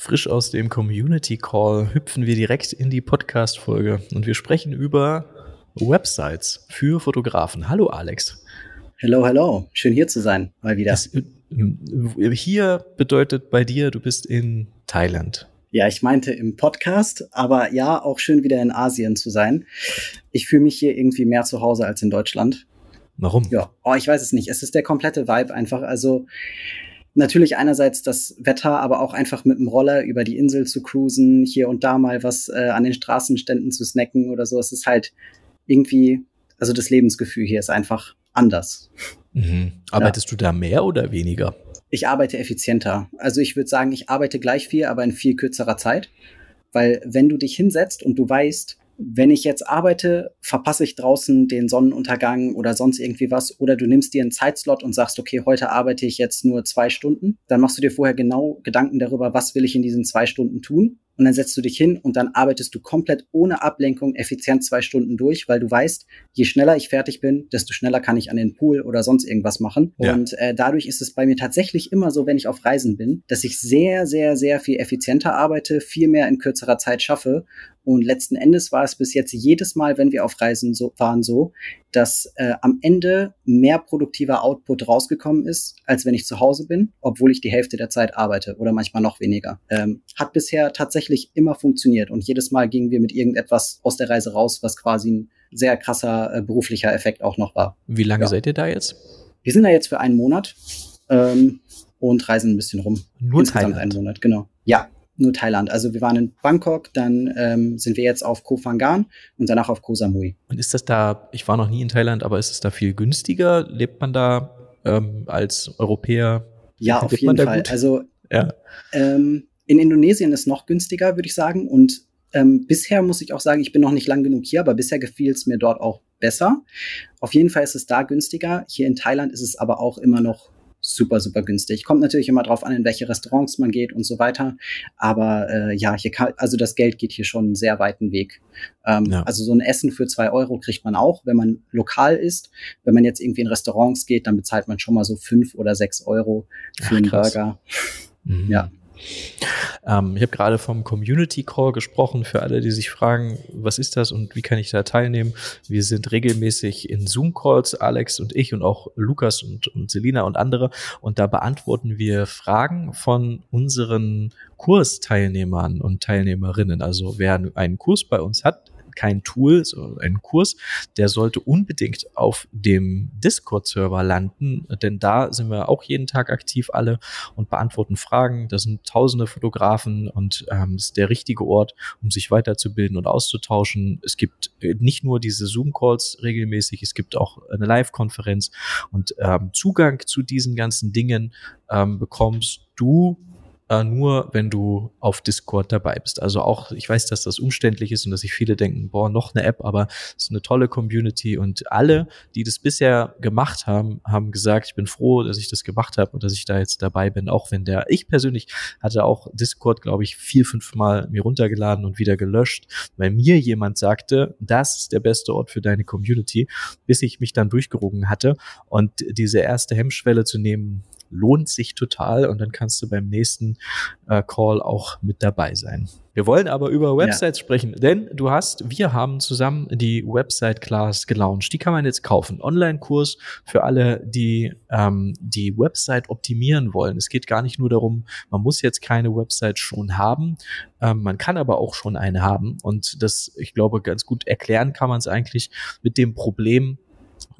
Frisch aus dem Community Call hüpfen wir direkt in die Podcast-Folge und wir sprechen über Websites für Fotografen. Hallo Alex. Hello, hello. Schön hier zu sein, mal wieder. Das, äh, hier bedeutet bei dir, du bist in Thailand. Ja, ich meinte im Podcast, aber ja, auch schön wieder in Asien zu sein. Ich fühle mich hier irgendwie mehr zu Hause als in Deutschland. Warum? Ja, oh, ich weiß es nicht. Es ist der komplette Vibe einfach. Also natürlich einerseits das Wetter, aber auch einfach mit dem Roller über die Insel zu cruisen, hier und da mal was äh, an den Straßenständen zu snacken oder so. Es ist halt irgendwie, also das Lebensgefühl hier ist einfach anders. Mhm. Arbeitest ja. du da mehr oder weniger? Ich arbeite effizienter. Also ich würde sagen, ich arbeite gleich viel, aber in viel kürzerer Zeit. Weil wenn du dich hinsetzt und du weißt, wenn ich jetzt arbeite, verpasse ich draußen den Sonnenuntergang oder sonst irgendwie was. Oder du nimmst dir einen Zeitslot und sagst, okay, heute arbeite ich jetzt nur zwei Stunden. Dann machst du dir vorher genau Gedanken darüber, was will ich in diesen zwei Stunden tun und dann setzt du dich hin und dann arbeitest du komplett ohne Ablenkung effizient zwei Stunden durch, weil du weißt, je schneller ich fertig bin, desto schneller kann ich an den Pool oder sonst irgendwas machen. Ja. Und äh, dadurch ist es bei mir tatsächlich immer so, wenn ich auf Reisen bin, dass ich sehr, sehr, sehr viel effizienter arbeite, viel mehr in kürzerer Zeit schaffe. Und letzten Endes war es bis jetzt jedes Mal, wenn wir auf Reisen so waren, so, dass äh, am Ende mehr produktiver Output rausgekommen ist, als wenn ich zu Hause bin, obwohl ich die Hälfte der Zeit arbeite oder manchmal noch weniger. Ähm, hat bisher tatsächlich immer funktioniert und jedes Mal gingen wir mit irgendetwas aus der Reise raus, was quasi ein sehr krasser äh, beruflicher Effekt auch noch war. Wie lange ja. seid ihr da jetzt? Wir sind da jetzt für einen Monat ähm, und reisen ein bisschen rum. Nur Insgesamt Thailand. einen Monat, genau. Ja, nur Thailand. Also wir waren in Bangkok, dann ähm, sind wir jetzt auf Koh Phangan und danach auf Koh Samui. Und ist das da, ich war noch nie in Thailand, aber ist es da viel günstiger? Lebt man da ähm, als Europäer? Ja, auf jeden Fall. Gut? Also ja. ähm, in Indonesien ist noch günstiger, würde ich sagen. Und ähm, bisher muss ich auch sagen, ich bin noch nicht lang genug hier, aber bisher gefiel es mir dort auch besser. Auf jeden Fall ist es da günstiger. Hier in Thailand ist es aber auch immer noch super, super günstig. Kommt natürlich immer drauf an, in welche Restaurants man geht und so weiter. Aber äh, ja, hier kann, also das Geld geht hier schon einen sehr weiten Weg. Ähm, ja. Also so ein Essen für zwei Euro kriegt man auch, wenn man lokal ist. Wenn man jetzt irgendwie in Restaurants geht, dann bezahlt man schon mal so fünf oder sechs Euro für Ach, einen krass. Burger. Mhm. Ja. Ähm, ich habe gerade vom Community Call gesprochen, für alle, die sich fragen, was ist das und wie kann ich da teilnehmen. Wir sind regelmäßig in Zoom-Calls, Alex und ich und auch Lukas und, und Selina und andere. Und da beantworten wir Fragen von unseren Kursteilnehmern und Teilnehmerinnen. Also wer einen Kurs bei uns hat, kein Tool, so ein Kurs, der sollte unbedingt auf dem Discord-Server landen, denn da sind wir auch jeden Tag aktiv alle und beantworten Fragen. Da sind tausende Fotografen und ähm, ist der richtige Ort, um sich weiterzubilden und auszutauschen. Es gibt äh, nicht nur diese Zoom-Calls regelmäßig, es gibt auch eine Live-Konferenz und ähm, Zugang zu diesen ganzen Dingen ähm, bekommst du äh, nur wenn du auf Discord dabei bist. Also auch, ich weiß, dass das umständlich ist und dass sich viele denken, boah, noch eine App, aber es ist eine tolle Community und alle, die das bisher gemacht haben, haben gesagt, ich bin froh, dass ich das gemacht habe und dass ich da jetzt dabei bin, auch wenn der, ich persönlich hatte auch Discord, glaube ich, vier, fünf Mal mir runtergeladen und wieder gelöscht, weil mir jemand sagte, das ist der beste Ort für deine Community, bis ich mich dann durchgerungen hatte und diese erste Hemmschwelle zu nehmen, lohnt sich total und dann kannst du beim nächsten äh, Call auch mit dabei sein. Wir wollen aber über Websites ja. sprechen, denn du hast, wir haben zusammen die Website Class gelauncht. Die kann man jetzt kaufen. Online-Kurs für alle, die ähm, die Website optimieren wollen. Es geht gar nicht nur darum, man muss jetzt keine Website schon haben. Ähm, man kann aber auch schon eine haben. Und das, ich glaube, ganz gut erklären kann man es eigentlich mit dem Problem,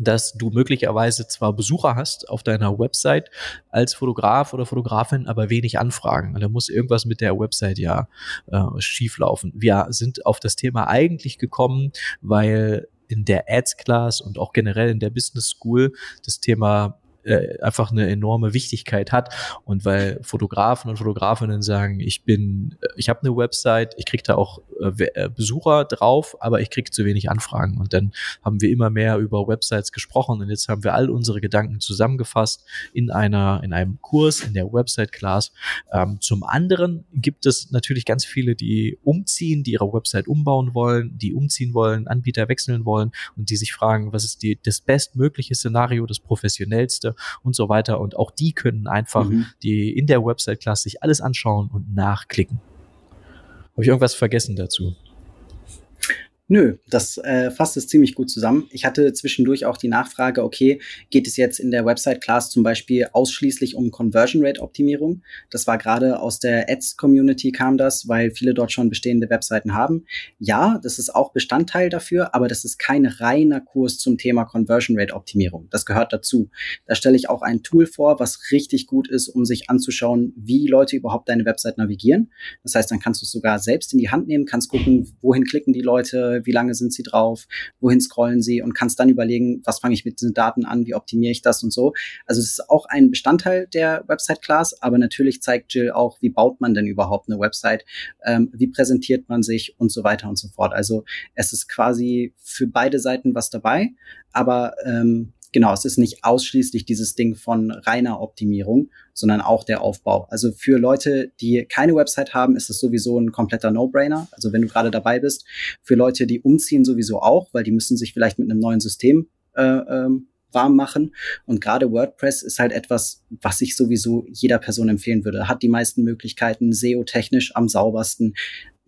dass du möglicherweise zwar Besucher hast auf deiner Website als Fotograf oder Fotografin, aber wenig Anfragen. Da muss irgendwas mit der Website ja äh, schieflaufen. Wir sind auf das Thema eigentlich gekommen, weil in der Ads-Class und auch generell in der Business School das Thema äh, einfach eine enorme Wichtigkeit hat und weil Fotografen und Fotografinnen sagen, ich bin, ich habe eine Website, ich kriege da auch äh, äh, Besucher drauf, aber ich kriege zu wenig Anfragen und dann haben wir immer mehr über Websites gesprochen und jetzt haben wir all unsere Gedanken zusammengefasst in einer in einem Kurs in der Website Class. Ähm, zum anderen gibt es natürlich ganz viele, die umziehen, die ihre Website umbauen wollen, die umziehen wollen, Anbieter wechseln wollen und die sich fragen, was ist die das bestmögliche Szenario, das professionellste Und so weiter. Und auch die können einfach mhm. die in der Website-Class sich alles anschauen und nachklicken. Habe ich irgendwas vergessen dazu? Nö, das äh, fasst es ziemlich gut zusammen. Ich hatte zwischendurch auch die Nachfrage, okay, geht es jetzt in der Website-Class zum Beispiel ausschließlich um Conversion Rate-Optimierung? Das war gerade aus der Ads-Community kam das, weil viele dort schon bestehende Webseiten haben. Ja, das ist auch Bestandteil dafür, aber das ist kein reiner Kurs zum Thema Conversion Rate-Optimierung. Das gehört dazu. Da stelle ich auch ein Tool vor, was richtig gut ist, um sich anzuschauen, wie Leute überhaupt deine Website navigieren. Das heißt, dann kannst du es sogar selbst in die Hand nehmen, kannst gucken, wohin klicken die Leute, wie lange sind sie drauf, wohin scrollen sie und kannst dann überlegen, was fange ich mit diesen Daten an, wie optimiere ich das und so. Also es ist auch ein Bestandteil der Website-Class, aber natürlich zeigt Jill auch, wie baut man denn überhaupt eine Website, ähm, wie präsentiert man sich und so weiter und so fort. Also es ist quasi für beide Seiten was dabei, aber ähm, genau, es ist nicht ausschließlich dieses Ding von reiner Optimierung, sondern auch der Aufbau. Also für Leute, die keine Website haben, ist es sowieso ein kompletter No-Brainer. Also wenn du gerade dabei bist, für Leute, die umziehen, sowieso auch, weil die müssen sich vielleicht mit einem neuen System äh, ähm, warm machen. Und gerade WordPress ist halt etwas, was ich sowieso jeder Person empfehlen würde. Hat die meisten Möglichkeiten, SEO-technisch am saubersten,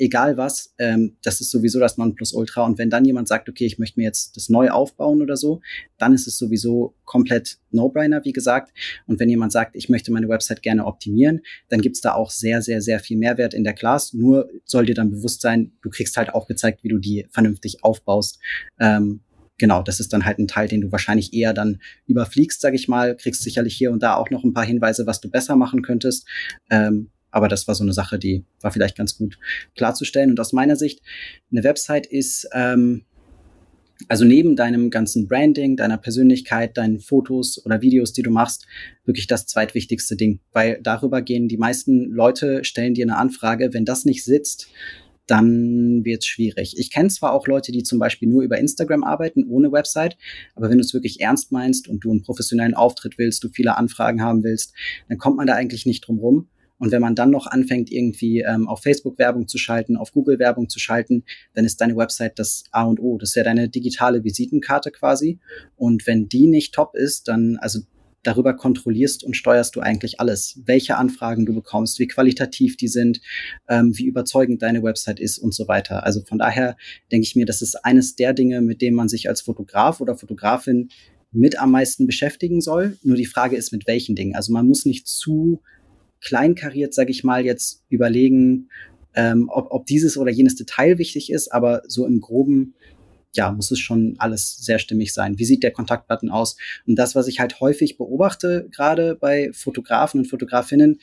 egal was, ähm, das ist sowieso das Nonplusultra. Und wenn dann jemand sagt, okay, ich möchte mir jetzt das neu aufbauen oder so, dann ist es sowieso komplett No-Brainer, wie gesagt. Und wenn jemand sagt, ich möchte meine Website gerne optimieren, dann gibt's da auch sehr, sehr, sehr viel Mehrwert in der Class. Nur soll dir dann bewusst sein, du kriegst halt auch gezeigt, wie du die vernünftig aufbaust. Ähm, genau, das ist dann halt ein Teil, den du wahrscheinlich eher dann überfliegst, sag ich mal, kriegst sicherlich hier und da auch noch ein paar Hinweise, was du besser machen könntest. Ähm, aber das war so eine Sache, die war vielleicht ganz gut klarzustellen. Und aus meiner Sicht, eine Website ist, ähm, also neben deinem ganzen Branding, deiner Persönlichkeit, deinen Fotos oder Videos, die du machst, wirklich das zweitwichtigste Ding. Weil darüber gehen die meisten Leute, stellen dir eine Anfrage. Wenn das nicht sitzt, dann wird es schwierig. Ich kenne zwar auch Leute, die zum Beispiel nur über Instagram arbeiten, ohne Website, aber wenn du es wirklich ernst meinst und du einen professionellen Auftritt willst, du viele Anfragen haben willst, dann kommt man da eigentlich nicht drum rum. Und wenn man dann noch anfängt, irgendwie ähm, auf Facebook Werbung zu schalten, auf Google Werbung zu schalten, dann ist deine Website das A und O. Das ist ja deine digitale Visitenkarte quasi. Und wenn die nicht top ist, dann, also darüber kontrollierst und steuerst du eigentlich alles. Welche Anfragen du bekommst, wie qualitativ die sind, ähm, wie überzeugend deine Website ist und so weiter. Also von daher denke ich mir, das ist eines der Dinge, mit denen man sich als Fotograf oder Fotografin mit am meisten beschäftigen soll. Nur die Frage ist, mit welchen Dingen. Also man muss nicht zu kleinkariert, sage ich mal, jetzt überlegen, ähm, ob, ob dieses oder jenes Detail wichtig ist, aber so im groben, ja, muss es schon alles sehr stimmig sein. Wie sieht der Kontaktbutton aus? Und das, was ich halt häufig beobachte, gerade bei Fotografen und Fotografinnen,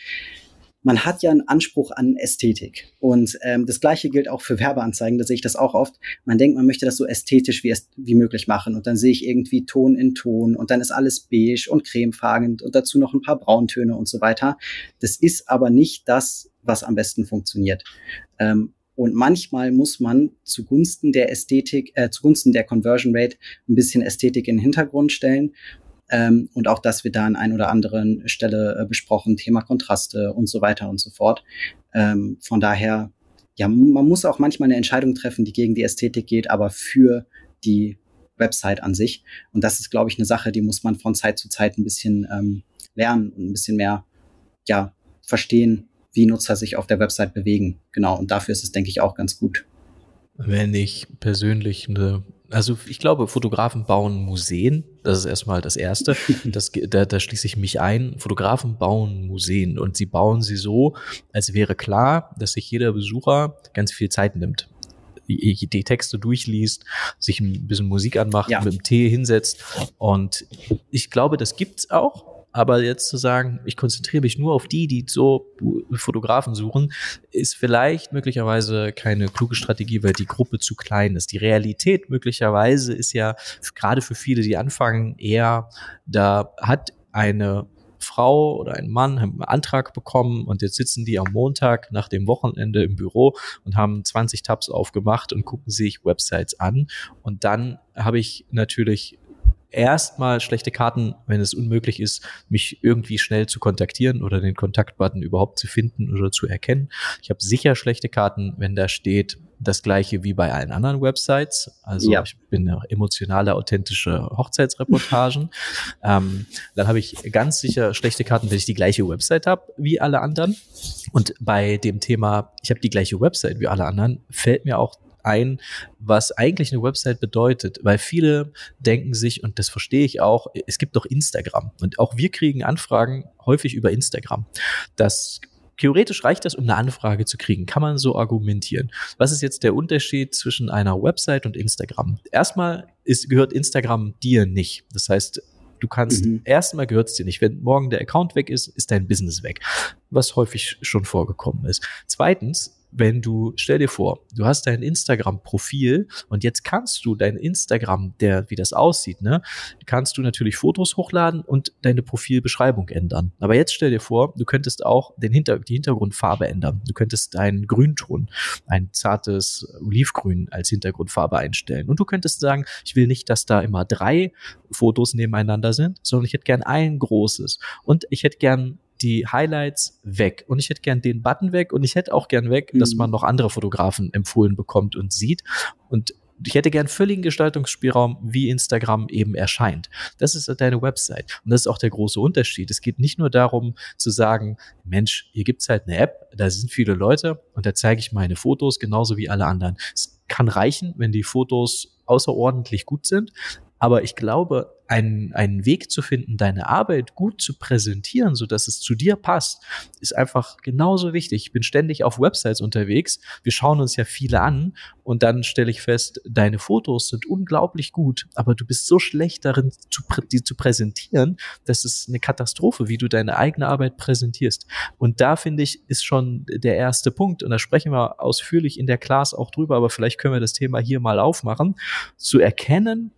man hat ja einen Anspruch an Ästhetik. Und ähm, das gleiche gilt auch für Werbeanzeigen, da sehe ich das auch oft. Man denkt, man möchte das so ästhetisch wie, wie möglich machen. Und dann sehe ich irgendwie Ton in Ton und dann ist alles beige und cremefarbend und dazu noch ein paar Brauntöne und so weiter. Das ist aber nicht das, was am besten funktioniert. Ähm, und manchmal muss man zugunsten der Ästhetik, äh, zugunsten der Conversion Rate ein bisschen Ästhetik in den Hintergrund stellen. Ähm, und auch das wird da an ein oder anderen Stelle äh, besprochen, Thema Kontraste und so weiter und so fort. Ähm, von daher, ja, man muss auch manchmal eine Entscheidung treffen, die gegen die Ästhetik geht, aber für die Website an sich. Und das ist, glaube ich, eine Sache, die muss man von Zeit zu Zeit ein bisschen ähm, lernen und ein bisschen mehr, ja, verstehen, wie Nutzer sich auf der Website bewegen. Genau. Und dafür ist es, denke ich, auch ganz gut. Wenn ich persönlich eine also ich glaube, Fotografen bauen Museen. Das ist erstmal das Erste. Das, da, da schließe ich mich ein. Fotografen bauen Museen und sie bauen sie so, als wäre klar, dass sich jeder Besucher ganz viel Zeit nimmt. Die, die Texte durchliest, sich ein bisschen Musik anmacht, ja. mit dem Tee hinsetzt. Und ich glaube, das gibt's auch. Aber jetzt zu sagen, ich konzentriere mich nur auf die, die so Fotografen suchen, ist vielleicht möglicherweise keine kluge Strategie, weil die Gruppe zu klein ist. Die Realität möglicherweise ist ja gerade für viele, die anfangen, eher, da hat eine Frau oder ein Mann haben einen Antrag bekommen und jetzt sitzen die am Montag nach dem Wochenende im Büro und haben 20 Tabs aufgemacht und gucken sich Websites an. Und dann habe ich natürlich erstmal schlechte Karten, wenn es unmöglich ist, mich irgendwie schnell zu kontaktieren oder den Kontaktbutton überhaupt zu finden oder zu erkennen. Ich habe sicher schlechte Karten, wenn da steht, das gleiche wie bei allen anderen Websites. Also ja. ich bin eine emotionale, authentische Hochzeitsreportagen. ähm, dann habe ich ganz sicher schlechte Karten, wenn ich die gleiche Website habe wie alle anderen. Und bei dem Thema, ich habe die gleiche Website wie alle anderen, fällt mir auch ein, was eigentlich eine Website bedeutet, weil viele denken sich, und das verstehe ich auch, es gibt doch Instagram. Und auch wir kriegen Anfragen häufig über Instagram. Das Theoretisch reicht das, um eine Anfrage zu kriegen. Kann man so argumentieren. Was ist jetzt der Unterschied zwischen einer Website und Instagram? Erstmal ist, gehört Instagram dir nicht. Das heißt, Du kannst, mhm. erstmal gehört es dir nicht. Wenn morgen der Account weg ist, ist dein Business weg. Was häufig schon vorgekommen ist. Zweitens, wenn du, stell dir vor, du hast dein Instagram-Profil und jetzt kannst du dein Instagram, der, wie das aussieht, ne, kannst du natürlich Fotos hochladen und deine Profilbeschreibung ändern. Aber jetzt stell dir vor, du könntest auch den Hinter die Hintergrundfarbe ändern. Du könntest deinen Grünton, ein zartes Olivgrün als Hintergrundfarbe einstellen. Und du könntest sagen, ich will nicht, dass da immer drei Fotos nebeneinander sind, sondern ich hätte gern ein großes. Und ich hätte gern die Highlights weg. Und ich hätte gern den Button weg und ich hätte auch gern weg, mhm. dass man noch andere Fotografen empfohlen bekommt und sieht. Und ich hätte gern völligen Gestaltungsspielraum, wie Instagram eben erscheint. Das ist deine Website. Und das ist auch der große Unterschied. Es geht nicht nur darum zu sagen, Mensch, hier gibt's halt eine App, da sind viele Leute und da zeige ich meine Fotos genauso wie alle anderen. Es kann reichen, wenn die Fotos außerordentlich gut sind. Aber ich glaube, einen, einen Weg zu finden, deine Arbeit gut zu präsentieren, so dass es zu dir passt, ist einfach genauso wichtig. Ich bin ständig auf Websites unterwegs. Wir schauen uns ja viele an und dann stelle ich fest, deine Fotos sind unglaublich gut, aber du bist so schlecht darin, zu, die zu präsentieren, das ist eine Katastrophe, wie du deine eigene Arbeit präsentierst. Und da finde ich, ist schon der erste Punkt. Und da sprechen wir ausführlich in der Class auch drüber, aber vielleicht können wir das Thema hier mal aufmachen, zu erkennen,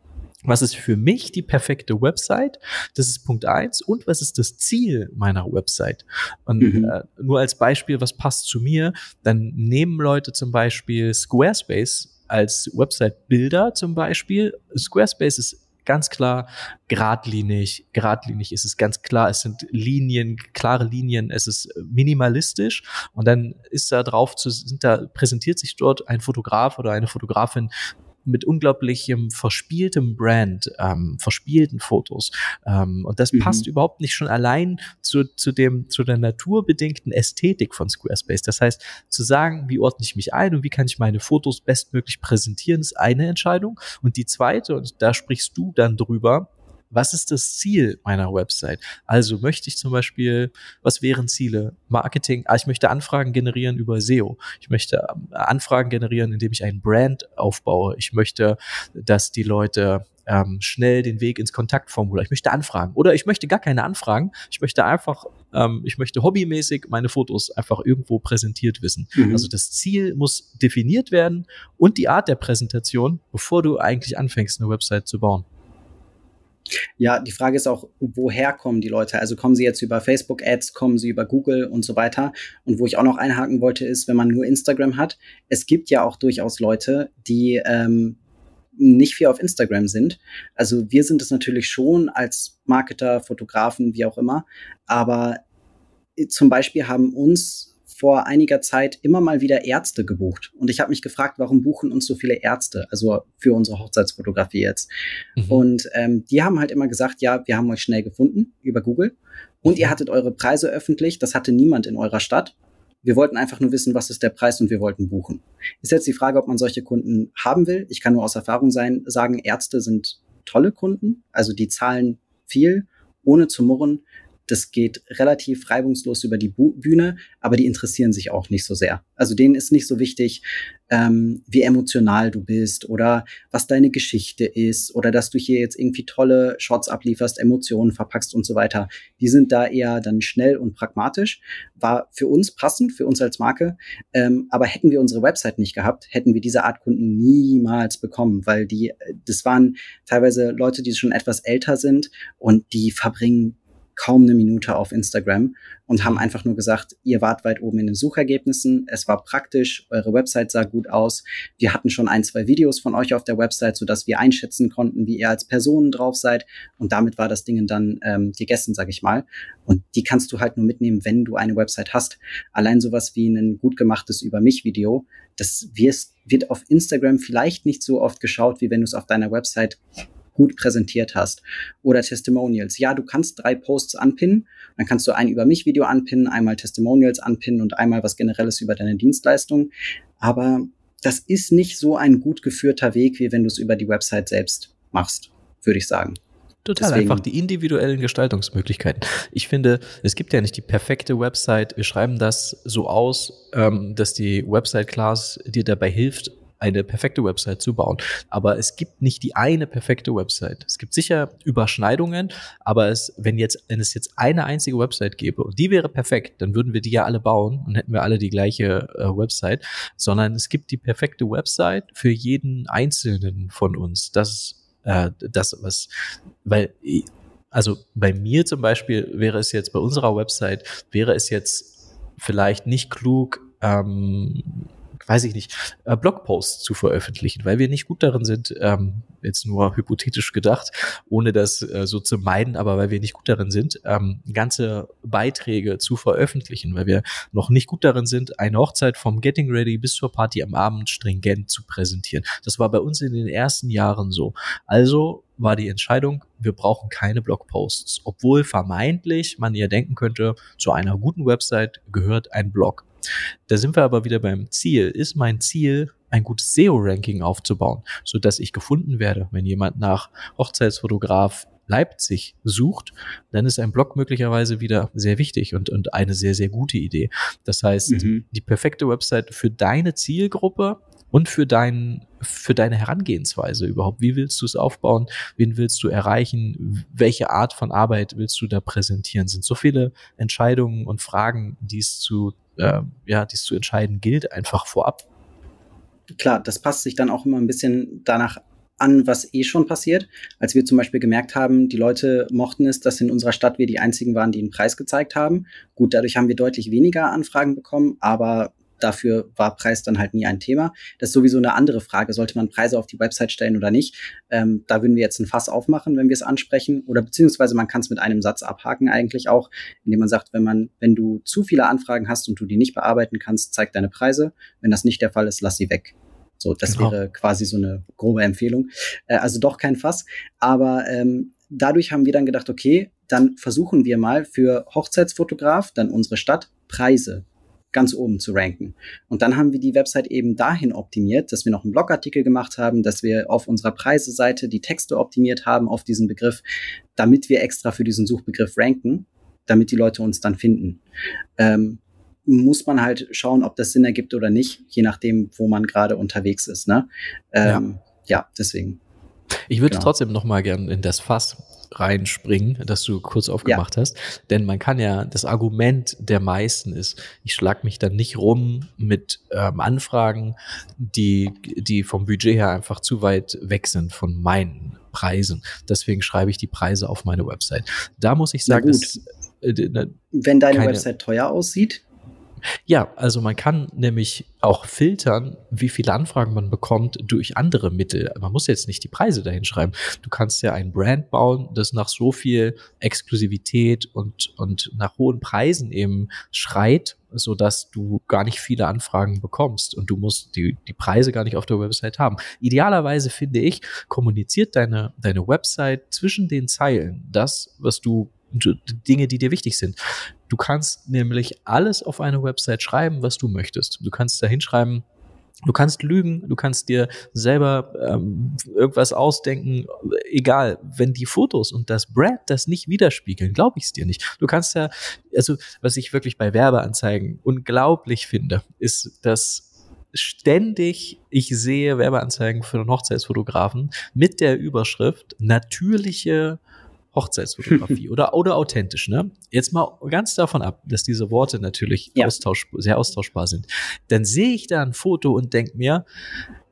was ist für mich die perfekte Website? Das ist Punkt eins. Und was ist das Ziel meiner Website? Und mhm. äh, nur als Beispiel, was passt zu mir? Dann nehmen Leute zum Beispiel Squarespace als Website-Bilder zum Beispiel. Squarespace ist ganz klar geradlinig. Geradlinig ist es ganz klar. Es sind Linien, klare Linien. Es ist minimalistisch. Und dann ist da drauf zu, sind da, präsentiert sich dort ein Fotograf oder eine Fotografin mit unglaublichem verspieltem Brand, ähm, verspielten Fotos. Ähm, und das mhm. passt überhaupt nicht schon allein zu, zu dem, zu der naturbedingten Ästhetik von Squarespace. Das heißt, zu sagen, wie ordne ich mich ein und wie kann ich meine Fotos bestmöglich präsentieren, ist eine Entscheidung. Und die zweite, und da sprichst du dann drüber, was ist das Ziel meiner Website? Also möchte ich zum Beispiel, was wären Ziele? Marketing, ah, ich möchte Anfragen generieren über SEO. Ich möchte ähm, Anfragen generieren, indem ich einen Brand aufbaue. Ich möchte, dass die Leute ähm, schnell den Weg ins Kontaktformular. Ich möchte Anfragen oder ich möchte gar keine Anfragen. Ich möchte einfach, ähm, ich möchte hobbymäßig meine Fotos einfach irgendwo präsentiert wissen. Mhm. Also das Ziel muss definiert werden und die Art der Präsentation, bevor du eigentlich anfängst, eine Website zu bauen. Ja, die Frage ist auch, woher kommen die Leute? Also kommen sie jetzt über Facebook-Ads, kommen sie über Google und so weiter? Und wo ich auch noch einhaken wollte, ist, wenn man nur Instagram hat, es gibt ja auch durchaus Leute, die ähm, nicht viel auf Instagram sind. Also wir sind es natürlich schon als Marketer, Fotografen, wie auch immer. Aber äh, zum Beispiel haben uns vor einiger Zeit immer mal wieder Ärzte gebucht. Und ich habe mich gefragt, warum buchen uns so viele Ärzte, also für unsere Hochzeitsfotografie jetzt. Mhm. Und ähm, die haben halt immer gesagt, ja, wir haben euch schnell gefunden über Google und ihr mhm. hattet eure Preise öffentlich. Das hatte niemand in eurer Stadt. Wir wollten einfach nur wissen, was ist der Preis und wir wollten buchen. Ist jetzt die Frage, ob man solche Kunden haben will. Ich kann nur aus Erfahrung sein, sagen, Ärzte sind tolle Kunden. Also die zahlen viel, ohne zu murren. Das geht relativ reibungslos über die Bühne, aber die interessieren sich auch nicht so sehr. Also denen ist nicht so wichtig, ähm, wie emotional du bist oder was deine Geschichte ist oder dass du hier jetzt irgendwie tolle Shots ablieferst, Emotionen verpackst und so weiter. Die sind da eher dann schnell und pragmatisch. War für uns passend, für uns als Marke. Ähm, aber hätten wir unsere Website nicht gehabt, hätten wir diese Art Kunden niemals bekommen, weil die, das waren teilweise Leute, die schon etwas älter sind und die verbringen kaum eine Minute auf Instagram und haben einfach nur gesagt, ihr wart weit oben in den Suchergebnissen, es war praktisch, eure Website sah gut aus, wir hatten schon ein, zwei Videos von euch auf der Website, sodass wir einschätzen konnten, wie ihr als Personen drauf seid und damit war das Ding dann ähm, gegessen, sag ich mal. Und die kannst du halt nur mitnehmen, wenn du eine Website hast. Allein sowas wie ein gut gemachtes Über mich Video, das wird auf Instagram vielleicht nicht so oft geschaut, wie wenn du es auf deiner Website gut präsentiert hast. Oder Testimonials. Ja, du kannst drei Posts anpinnen. Dann kannst du ein über mich Video anpinnen, einmal Testimonials anpinnen und einmal was generelles über deine Dienstleistung. Aber das ist nicht so ein gut geführter Weg, wie wenn du es über die Website selbst machst, würde ich sagen. Total Deswegen. einfach die individuellen Gestaltungsmöglichkeiten. Ich finde, es gibt ja nicht die perfekte Website. Wir schreiben das so aus, ähm, dass die Website-Class dir dabei hilft, eine perfekte Website zu bauen. Aber es gibt nicht die eine perfekte Website. Es gibt sicher Überschneidungen, aber es, wenn jetzt, wenn es jetzt eine einzige Website gäbe und die wäre perfekt, dann würden wir die ja alle bauen und hätten wir alle die gleiche äh, Website, sondern es gibt die perfekte Website für jeden einzelnen von uns. Das, äh, das was, weil also bei mir zum Beispiel wäre es jetzt bei unserer Website wäre es jetzt vielleicht nicht klug ähm, weiß ich nicht, äh, Blogposts zu veröffentlichen, weil wir nicht gut darin sind, ähm, jetzt nur hypothetisch gedacht, ohne das äh, so zu meiden, aber weil wir nicht gut darin sind, ähm, ganze Beiträge zu veröffentlichen, weil wir noch nicht gut darin sind, eine Hochzeit vom Getting Ready bis zur Party am Abend stringent zu präsentieren. Das war bei uns in den ersten Jahren so. Also war die Entscheidung, wir brauchen keine Blogposts, obwohl vermeintlich man ja denken könnte, zu einer guten Website gehört ein Blog. Da sind wir aber wieder beim Ziel. Ist mein Ziel, ein gutes SEO-Ranking aufzubauen, so dass ich gefunden werde, wenn jemand nach Hochzeitsfotograf Leipzig sucht, dann ist ein Blog möglicherweise wieder sehr wichtig und, und eine sehr, sehr gute Idee. Das heißt, mhm. die perfekte Website für deine Zielgruppe und für dein, für deine Herangehensweise überhaupt. Wie willst du es aufbauen? Wen willst du erreichen? Welche Art von Arbeit willst du da präsentieren? Sind so viele Entscheidungen und Fragen, die es zu äh, ja, dies zu entscheiden gilt, einfach vorab. Klar, das passt sich dann auch immer ein bisschen danach an, was eh schon passiert. Als wir zum Beispiel gemerkt haben, die Leute mochten es, dass in unserer Stadt wir die einzigen waren, die einen Preis gezeigt haben. Gut, dadurch haben wir deutlich weniger Anfragen bekommen, aber Dafür war Preis dann halt nie ein Thema. Das ist sowieso eine andere Frage. Sollte man Preise auf die Website stellen oder nicht? Ähm, da würden wir jetzt ein Fass aufmachen, wenn wir es ansprechen. Oder beziehungsweise man kann es mit einem Satz abhaken eigentlich auch, indem man sagt, wenn man, wenn du zu viele Anfragen hast und du die nicht bearbeiten kannst, zeig deine Preise. Wenn das nicht der Fall ist, lass sie weg. So, das genau. wäre quasi so eine grobe Empfehlung. Äh, also doch kein Fass. Aber ähm, dadurch haben wir dann gedacht, okay, dann versuchen wir mal für Hochzeitsfotograf, dann unsere Stadt, Preise ganz oben zu ranken. Und dann haben wir die Website eben dahin optimiert, dass wir noch einen Blogartikel gemacht haben, dass wir auf unserer Preiseseite die Texte optimiert haben auf diesen Begriff, damit wir extra für diesen Suchbegriff ranken, damit die Leute uns dann finden. Ähm, muss man halt schauen, ob das Sinn ergibt oder nicht, je nachdem, wo man gerade unterwegs ist. Ne? Ähm, ja. ja, deswegen. Ich würde genau. trotzdem noch mal gern in das Fass reinspringen, das du kurz aufgemacht ja. hast. Denn man kann ja, das Argument der meisten ist, ich schlag mich dann nicht rum mit ähm, Anfragen, die, die vom Budget her einfach zu weit weg sind von meinen Preisen. Deswegen schreibe ich die Preise auf meine Website. Da muss ich sagen, dass, äh, wenn deine keine, Website teuer aussieht, ja, also man kann nämlich auch filtern, wie viele Anfragen man bekommt durch andere Mittel. Man muss jetzt nicht die Preise dahin schreiben. Du kannst ja ein Brand bauen, das nach so viel Exklusivität und, und nach hohen Preisen eben schreit, so dass du gar nicht viele Anfragen bekommst und du musst die, die Preise gar nicht auf der Website haben. Idealerweise finde ich, kommuniziert deine, deine Website zwischen den Zeilen das, was du Dinge, die dir wichtig sind. Du kannst nämlich alles auf eine Website schreiben, was du möchtest. Du kannst da hinschreiben, Du kannst lügen, du kannst dir selber ähm, irgendwas ausdenken, egal. Wenn die Fotos und das Brand das nicht widerspiegeln, glaube ich es dir nicht. Du kannst ja, also was ich wirklich bei Werbeanzeigen unglaublich finde, ist, dass ständig ich sehe Werbeanzeigen für einen Hochzeitsfotografen mit der Überschrift natürliche Hochzeitsfotografie oder, oder authentisch, ne? Jetzt mal ganz davon ab, dass diese Worte natürlich ja. austausch, sehr austauschbar sind. Dann sehe ich da ein Foto und denke mir,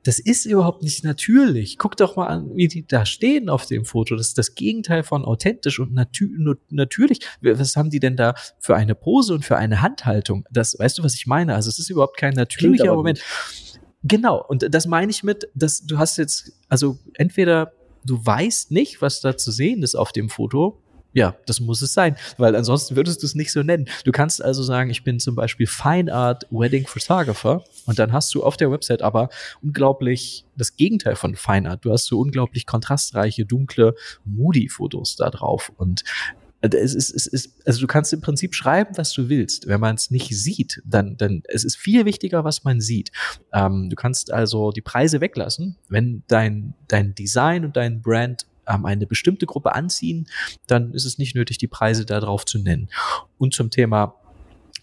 das ist überhaupt nicht natürlich. Guck doch mal an, wie die da stehen auf dem Foto. Das ist das Gegenteil von authentisch und natü natürlich. Was haben die denn da für eine Pose und für eine Handhaltung? Das, weißt du, was ich meine? Also es ist überhaupt kein natürlicher Moment. Gut. Genau. Und das meine ich mit, dass du hast jetzt, also entweder du weißt nicht, was da zu sehen ist auf dem Foto, ja, das muss es sein, weil ansonsten würdest du es nicht so nennen. Du kannst also sagen, ich bin zum Beispiel Fine Art Wedding Photographer und dann hast du auf der Website aber unglaublich das Gegenteil von Fine Art. Du hast so unglaublich kontrastreiche, dunkle, moody Fotos da drauf und es ist, es ist, also du kannst im Prinzip schreiben, was du willst. Wenn man es nicht sieht, dann, dann es ist viel wichtiger, was man sieht. Ähm, du kannst also die Preise weglassen, wenn dein, dein Design und dein Brand ähm, eine bestimmte Gruppe anziehen, dann ist es nicht nötig, die Preise darauf zu nennen. Und zum Thema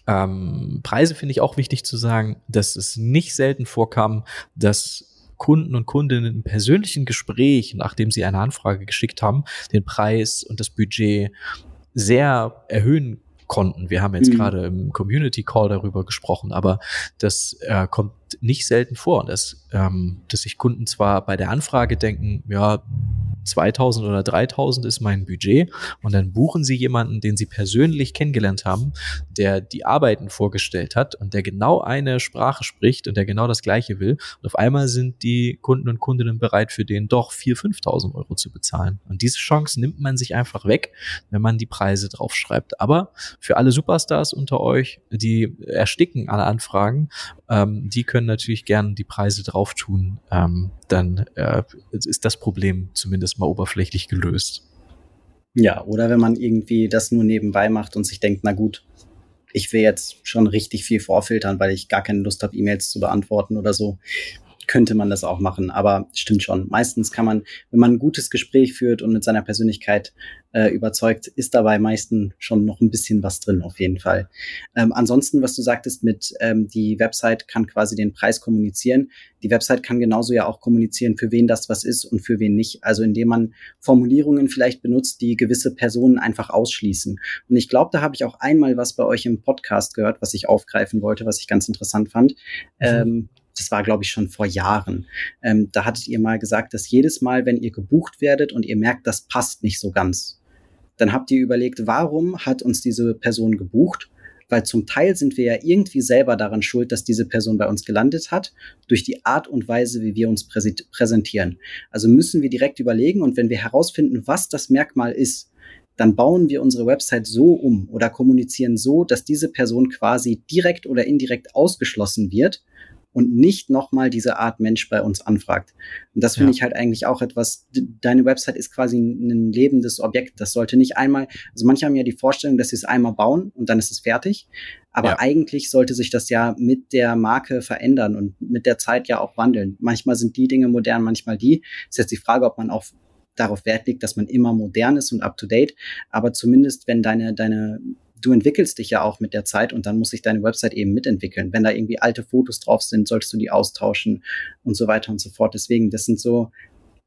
ähm, Preise finde ich auch wichtig zu sagen, dass es nicht selten vorkam, dass Kunden und Kundinnen im persönlichen Gespräch, nachdem sie eine Anfrage geschickt haben, den Preis und das Budget sehr erhöhen konnten. Wir haben jetzt mhm. gerade im Community Call darüber gesprochen, aber das äh, kommt nicht selten vor, dass, ähm, dass sich Kunden zwar bei der Anfrage denken, ja, 2000 oder 3000 ist mein Budget und dann buchen sie jemanden, den sie persönlich kennengelernt haben, der die Arbeiten vorgestellt hat und der genau eine Sprache spricht und der genau das Gleiche will. Und auf einmal sind die Kunden und Kundinnen bereit, für den doch 4.000, 5.000 Euro zu bezahlen. Und diese Chance nimmt man sich einfach weg, wenn man die Preise draufschreibt. Aber für alle Superstars unter euch, die ersticken alle Anfragen, ähm, die können natürlich gerne die Preise drauf tun. Ähm, dann äh, ist das Problem zumindest mal oberflächlich gelöst. Ja, oder wenn man irgendwie das nur nebenbei macht und sich denkt, na gut, ich will jetzt schon richtig viel vorfiltern, weil ich gar keine Lust habe, E-Mails zu beantworten oder so könnte man das auch machen. Aber stimmt schon. Meistens kann man, wenn man ein gutes Gespräch führt und mit seiner Persönlichkeit äh, überzeugt, ist dabei meistens schon noch ein bisschen was drin, auf jeden Fall. Ähm, ansonsten, was du sagtest mit, ähm, die Website kann quasi den Preis kommunizieren. Die Website kann genauso ja auch kommunizieren, für wen das was ist und für wen nicht. Also indem man Formulierungen vielleicht benutzt, die gewisse Personen einfach ausschließen. Und ich glaube, da habe ich auch einmal was bei euch im Podcast gehört, was ich aufgreifen wollte, was ich ganz interessant fand. Mhm. Ähm, das war, glaube ich, schon vor Jahren. Ähm, da hattet ihr mal gesagt, dass jedes Mal, wenn ihr gebucht werdet und ihr merkt, das passt nicht so ganz, dann habt ihr überlegt, warum hat uns diese Person gebucht? Weil zum Teil sind wir ja irgendwie selber daran schuld, dass diese Person bei uns gelandet hat, durch die Art und Weise, wie wir uns präsentieren. Also müssen wir direkt überlegen und wenn wir herausfinden, was das Merkmal ist, dann bauen wir unsere Website so um oder kommunizieren so, dass diese Person quasi direkt oder indirekt ausgeschlossen wird und nicht nochmal diese Art Mensch bei uns anfragt. Und das finde ja. ich halt eigentlich auch etwas, deine Website ist quasi ein lebendes Objekt. Das sollte nicht einmal, also manche haben ja die Vorstellung, dass sie es einmal bauen und dann ist es fertig. Aber ja. eigentlich sollte sich das ja mit der Marke verändern und mit der Zeit ja auch wandeln. Manchmal sind die Dinge modern, manchmal die. ist jetzt die Frage, ob man auch darauf Wert legt, dass man immer modern ist und up to date. Aber zumindest, wenn deine, deine du entwickelst dich ja auch mit der Zeit und dann muss sich deine Website eben mitentwickeln. Wenn da irgendwie alte Fotos drauf sind, solltest du die austauschen und so weiter und so fort. Deswegen, das sind so,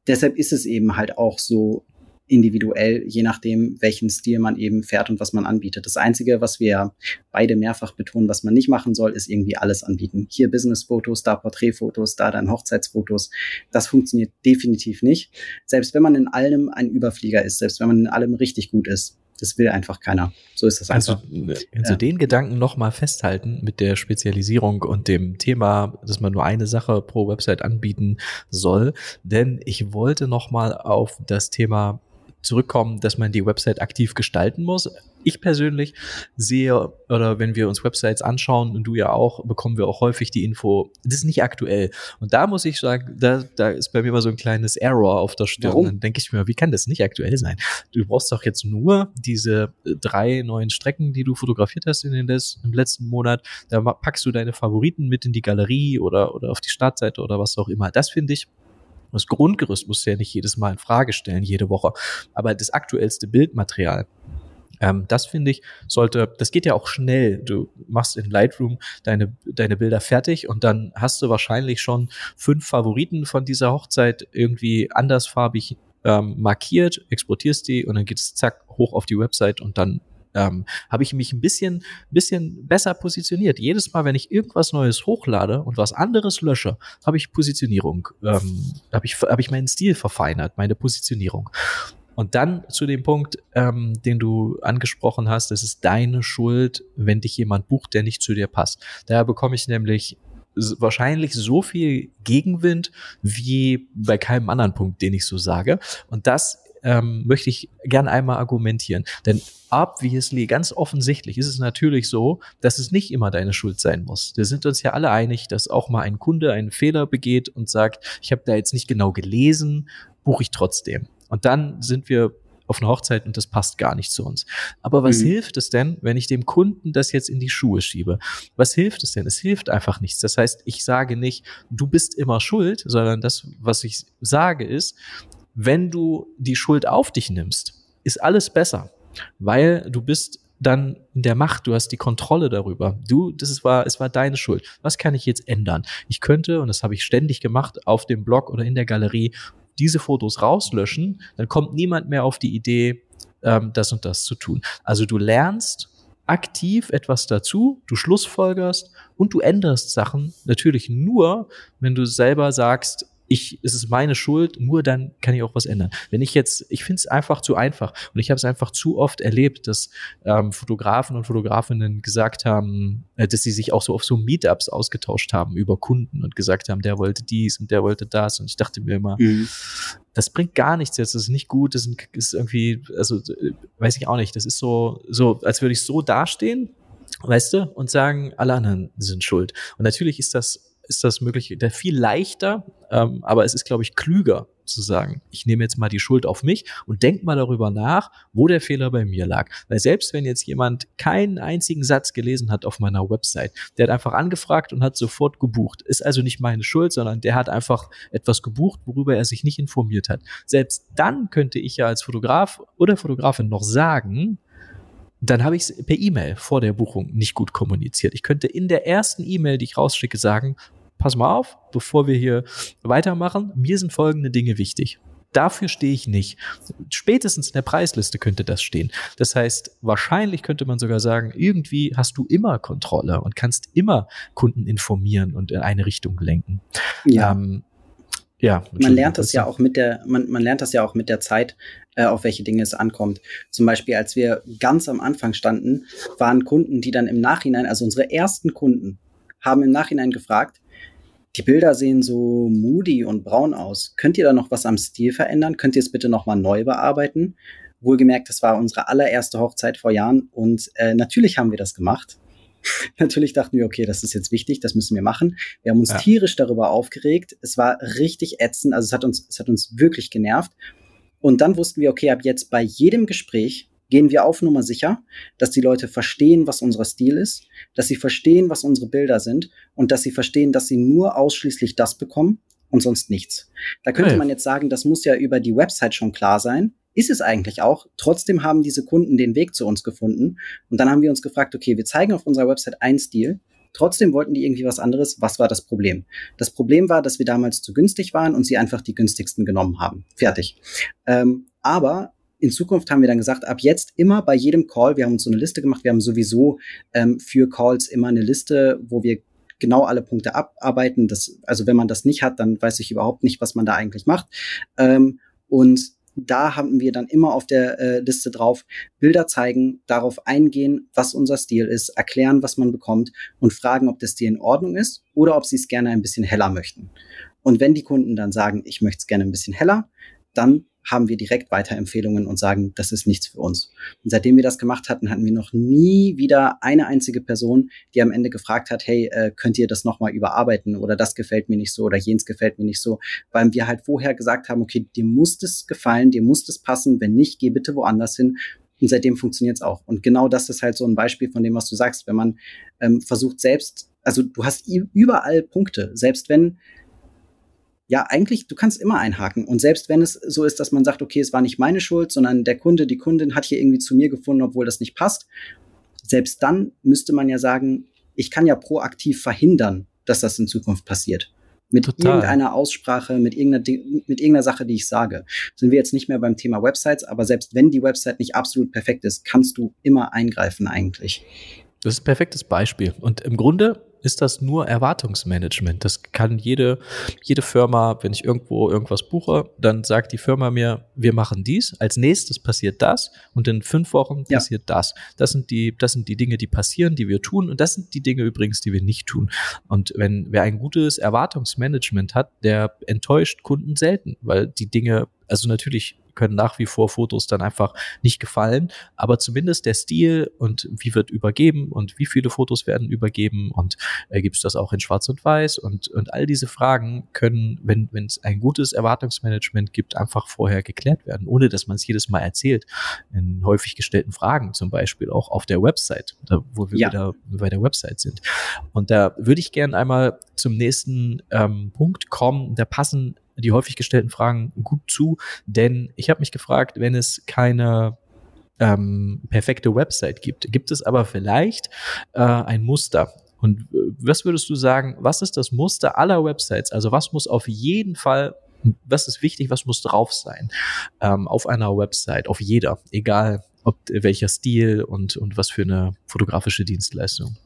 deshalb ist es eben halt auch so individuell, je nachdem, welchen Stil man eben fährt und was man anbietet. Das Einzige, was wir beide mehrfach betonen, was man nicht machen soll, ist irgendwie alles anbieten. Hier Business-Fotos, da Porträtfotos, da dann Hochzeitsfotos. Das funktioniert definitiv nicht. Selbst wenn man in allem ein Überflieger ist, selbst wenn man in allem richtig gut ist, das will einfach keiner. So ist das also, einfach. Also, ja. den Gedanken nochmal festhalten mit der Spezialisierung und dem Thema, dass man nur eine Sache pro Website anbieten soll. Denn ich wollte nochmal auf das Thema zurückkommen, dass man die Website aktiv gestalten muss. Ich persönlich sehe, oder wenn wir uns Websites anschauen, und du ja auch, bekommen wir auch häufig die Info, das ist nicht aktuell. Und da muss ich sagen, da, da ist bei mir mal so ein kleines Error auf der Stirn. Warum? Dann denke ich mir, wie kann das nicht aktuell sein? Du brauchst doch jetzt nur diese äh, drei neuen Strecken, die du fotografiert hast in den des, im letzten Monat. Da packst du deine Favoriten mit in die Galerie oder, oder auf die Startseite oder was auch immer. Das finde ich das Grundgerüst musst du ja nicht jedes Mal in Frage stellen, jede Woche. Aber das aktuellste Bildmaterial, ähm, das finde ich, sollte, das geht ja auch schnell. Du machst in Lightroom deine, deine Bilder fertig und dann hast du wahrscheinlich schon fünf Favoriten von dieser Hochzeit irgendwie andersfarbig ähm, markiert, exportierst die und dann geht es zack hoch auf die Website und dann ähm, habe ich mich ein bisschen, bisschen besser positioniert. Jedes Mal, wenn ich irgendwas Neues hochlade und was anderes lösche, habe ich Positionierung, ähm, habe ich, hab ich meinen Stil verfeinert, meine Positionierung. Und dann zu dem Punkt, ähm, den du angesprochen hast, es ist deine Schuld, wenn dich jemand bucht, der nicht zu dir passt. Daher bekomme ich nämlich wahrscheinlich so viel Gegenwind wie bei keinem anderen Punkt, den ich so sage. Und das ähm, möchte ich gern einmal argumentieren. Denn obviously, ganz offensichtlich ist es natürlich so, dass es nicht immer deine Schuld sein muss. Wir sind uns ja alle einig, dass auch mal ein Kunde einen Fehler begeht und sagt, ich habe da jetzt nicht genau gelesen, buche ich trotzdem. Und dann sind wir auf eine Hochzeit und das passt gar nicht zu uns. Aber was mhm. hilft es denn, wenn ich dem Kunden das jetzt in die Schuhe schiebe? Was hilft es denn? Es hilft einfach nichts. Das heißt, ich sage nicht, du bist immer schuld, sondern das, was ich sage, ist, wenn du die Schuld auf dich nimmst, ist alles besser, weil du bist dann in der Macht, du hast die Kontrolle darüber. Du, das war, es war deine Schuld. Was kann ich jetzt ändern? Ich könnte, und das habe ich ständig gemacht, auf dem Blog oder in der Galerie diese Fotos rauslöschen, dann kommt niemand mehr auf die Idee, ähm, das und das zu tun. Also du lernst aktiv etwas dazu, du schlussfolgerst und du änderst Sachen natürlich nur, wenn du selber sagst, ich, es ist meine Schuld, nur dann kann ich auch was ändern. Wenn ich jetzt, ich finde es einfach zu einfach und ich habe es einfach zu oft erlebt, dass ähm, Fotografen und Fotografinnen gesagt haben, äh, dass sie sich auch so auf so Meetups ausgetauscht haben über Kunden und gesagt haben, der wollte dies und der wollte das und ich dachte mir immer, mhm. das bringt gar nichts jetzt, das ist nicht gut, das ist irgendwie, also weiß ich auch nicht, das ist so, so, als würde ich so dastehen, weißt du, und sagen, alle anderen sind schuld. Und natürlich ist das ist das möglich, viel leichter, ähm, aber es ist, glaube ich, klüger zu sagen, ich nehme jetzt mal die Schuld auf mich und denk mal darüber nach, wo der Fehler bei mir lag. Weil selbst wenn jetzt jemand keinen einzigen Satz gelesen hat auf meiner Website, der hat einfach angefragt und hat sofort gebucht. Ist also nicht meine Schuld, sondern der hat einfach etwas gebucht, worüber er sich nicht informiert hat. Selbst dann könnte ich ja als Fotograf oder Fotografin noch sagen, dann habe ich es per E-Mail vor der Buchung nicht gut kommuniziert. Ich könnte in der ersten E-Mail, die ich rausschicke, sagen, pass mal auf, bevor wir hier weitermachen, mir sind folgende Dinge wichtig. Dafür stehe ich nicht. Spätestens in der Preisliste könnte das stehen. Das heißt, wahrscheinlich könnte man sogar sagen, irgendwie hast du immer Kontrolle und kannst immer Kunden informieren und in eine Richtung lenken. Ja. Ähm, ja, man lernt das ja auch mit der, man, man lernt das ja auch mit der Zeit, äh, auf welche Dinge es ankommt. Zum Beispiel, als wir ganz am Anfang standen, waren Kunden, die dann im Nachhinein, also unsere ersten Kunden, haben im Nachhinein gefragt, die Bilder sehen so moody und braun aus. Könnt ihr da noch was am Stil verändern? Könnt ihr es bitte nochmal neu bearbeiten? Wohlgemerkt, das war unsere allererste Hochzeit vor Jahren und äh, natürlich haben wir das gemacht. natürlich dachten wir, okay, das ist jetzt wichtig, das müssen wir machen. Wir haben uns ja. tierisch darüber aufgeregt. Es war richtig ätzend, also es hat uns, es hat uns wirklich genervt. Und dann wussten wir, okay, ab jetzt bei jedem Gespräch gehen wir auf Nummer sicher, dass die Leute verstehen, was unser Stil ist, dass sie verstehen, was unsere Bilder sind und dass sie verstehen, dass sie nur ausschließlich das bekommen und sonst nichts. Da könnte hey. man jetzt sagen, das muss ja über die Website schon klar sein. Ist es eigentlich auch. Trotzdem haben diese Kunden den Weg zu uns gefunden. Und dann haben wir uns gefragt, okay, wir zeigen auf unserer Website einen Stil. Trotzdem wollten die irgendwie was anderes. Was war das Problem? Das Problem war, dass wir damals zu günstig waren und sie einfach die günstigsten genommen haben. Fertig. Ähm, aber in Zukunft haben wir dann gesagt, ab jetzt immer bei jedem Call, wir haben uns so eine Liste gemacht, wir haben sowieso ähm, für Calls immer eine Liste, wo wir genau alle Punkte abarbeiten. Das, also wenn man das nicht hat, dann weiß ich überhaupt nicht, was man da eigentlich macht. Ähm, und da haben wir dann immer auf der äh, Liste drauf Bilder zeigen, darauf eingehen, was unser Stil ist, erklären, was man bekommt und fragen, ob das Stil in Ordnung ist oder ob sie es gerne ein bisschen heller möchten. Und wenn die Kunden dann sagen, ich möchte es gerne ein bisschen heller, dann haben wir direkt Weiterempfehlungen und sagen, das ist nichts für uns. Und seitdem wir das gemacht hatten, hatten wir noch nie wieder eine einzige Person, die am Ende gefragt hat, hey, äh, könnt ihr das nochmal überarbeiten oder das gefällt mir nicht so oder jenes gefällt mir nicht so, weil wir halt vorher gesagt haben, okay, dir muss das gefallen, dir muss das passen, wenn nicht, geh bitte woanders hin. Und seitdem funktioniert es auch. Und genau das ist halt so ein Beispiel von dem, was du sagst, wenn man ähm, versucht selbst, also du hast überall Punkte, selbst wenn ja, eigentlich, du kannst immer einhaken. Und selbst wenn es so ist, dass man sagt, okay, es war nicht meine Schuld, sondern der Kunde, die Kundin hat hier irgendwie zu mir gefunden, obwohl das nicht passt, selbst dann müsste man ja sagen, ich kann ja proaktiv verhindern, dass das in Zukunft passiert. Mit Total. irgendeiner Aussprache, mit irgendeiner, mit irgendeiner Sache, die ich sage. Sind wir jetzt nicht mehr beim Thema Websites, aber selbst wenn die Website nicht absolut perfekt ist, kannst du immer eingreifen eigentlich. Das ist ein perfektes Beispiel. Und im Grunde ist das nur Erwartungsmanagement. Das kann jede, jede Firma, wenn ich irgendwo irgendwas buche, dann sagt die Firma mir, wir machen dies, als nächstes passiert das und in fünf Wochen ja. passiert das. Das sind die, das sind die Dinge, die passieren, die wir tun und das sind die Dinge übrigens, die wir nicht tun. Und wenn wer ein gutes Erwartungsmanagement hat, der enttäuscht Kunden selten, weil die Dinge also natürlich können nach wie vor Fotos dann einfach nicht gefallen, aber zumindest der Stil und wie wird übergeben und wie viele Fotos werden übergeben und äh, gibt es das auch in Schwarz und Weiß und, und all diese Fragen können, wenn es ein gutes Erwartungsmanagement gibt, einfach vorher geklärt werden, ohne dass man es jedes Mal erzählt. In häufig gestellten Fragen zum Beispiel auch auf der Website, da, wo wir ja. wieder bei der Website sind. Und da würde ich gerne einmal zum nächsten ähm, Punkt kommen. Da passen die häufig gestellten Fragen gut zu, denn ich habe mich gefragt, wenn es keine ähm, perfekte Website gibt, gibt es aber vielleicht äh, ein Muster. Und äh, was würdest du sagen, was ist das Muster aller Websites? Also was muss auf jeden Fall was ist wichtig, was muss drauf sein ähm, auf einer Website, auf jeder, egal ob welcher Stil und, und was für eine fotografische Dienstleistung.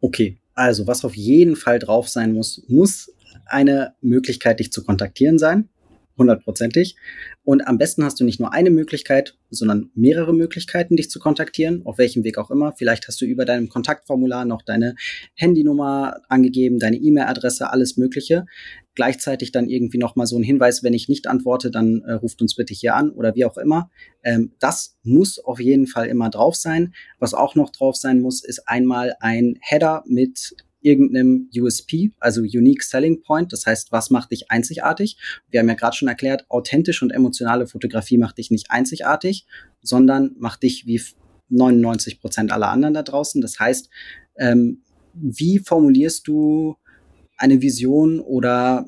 Okay, also was auf jeden Fall drauf sein muss, muss eine Möglichkeit, dich zu kontaktieren sein. Hundertprozentig. Und am besten hast du nicht nur eine Möglichkeit, sondern mehrere Möglichkeiten, dich zu kontaktieren, auf welchem Weg auch immer. Vielleicht hast du über deinem Kontaktformular noch deine Handynummer angegeben, deine E-Mail-Adresse, alles Mögliche. Gleichzeitig dann irgendwie nochmal so ein Hinweis, wenn ich nicht antworte, dann äh, ruft uns bitte hier an oder wie auch immer. Ähm, das muss auf jeden Fall immer drauf sein. Was auch noch drauf sein muss, ist einmal ein Header mit irgendeinem USP, also Unique Selling Point. Das heißt, was macht dich einzigartig? Wir haben ja gerade schon erklärt, authentische und emotionale Fotografie macht dich nicht einzigartig, sondern macht dich wie 99 Prozent aller anderen da draußen. Das heißt, ähm, wie formulierst du eine Vision oder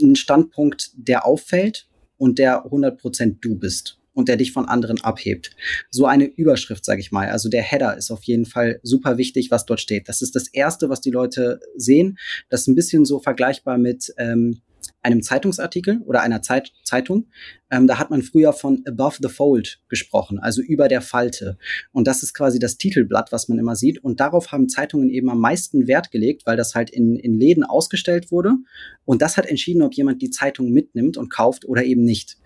einen Standpunkt, der auffällt und der 100 Prozent du bist? Und der dich von anderen abhebt. So eine Überschrift, sage ich mal. Also der Header ist auf jeden Fall super wichtig, was dort steht. Das ist das Erste, was die Leute sehen. Das ist ein bisschen so vergleichbar mit ähm, einem Zeitungsartikel oder einer Zeit Zeitung. Ähm, da hat man früher von above the fold gesprochen, also über der Falte. Und das ist quasi das Titelblatt, was man immer sieht. Und darauf haben Zeitungen eben am meisten Wert gelegt, weil das halt in, in Läden ausgestellt wurde. Und das hat entschieden, ob jemand die Zeitung mitnimmt und kauft oder eben nicht.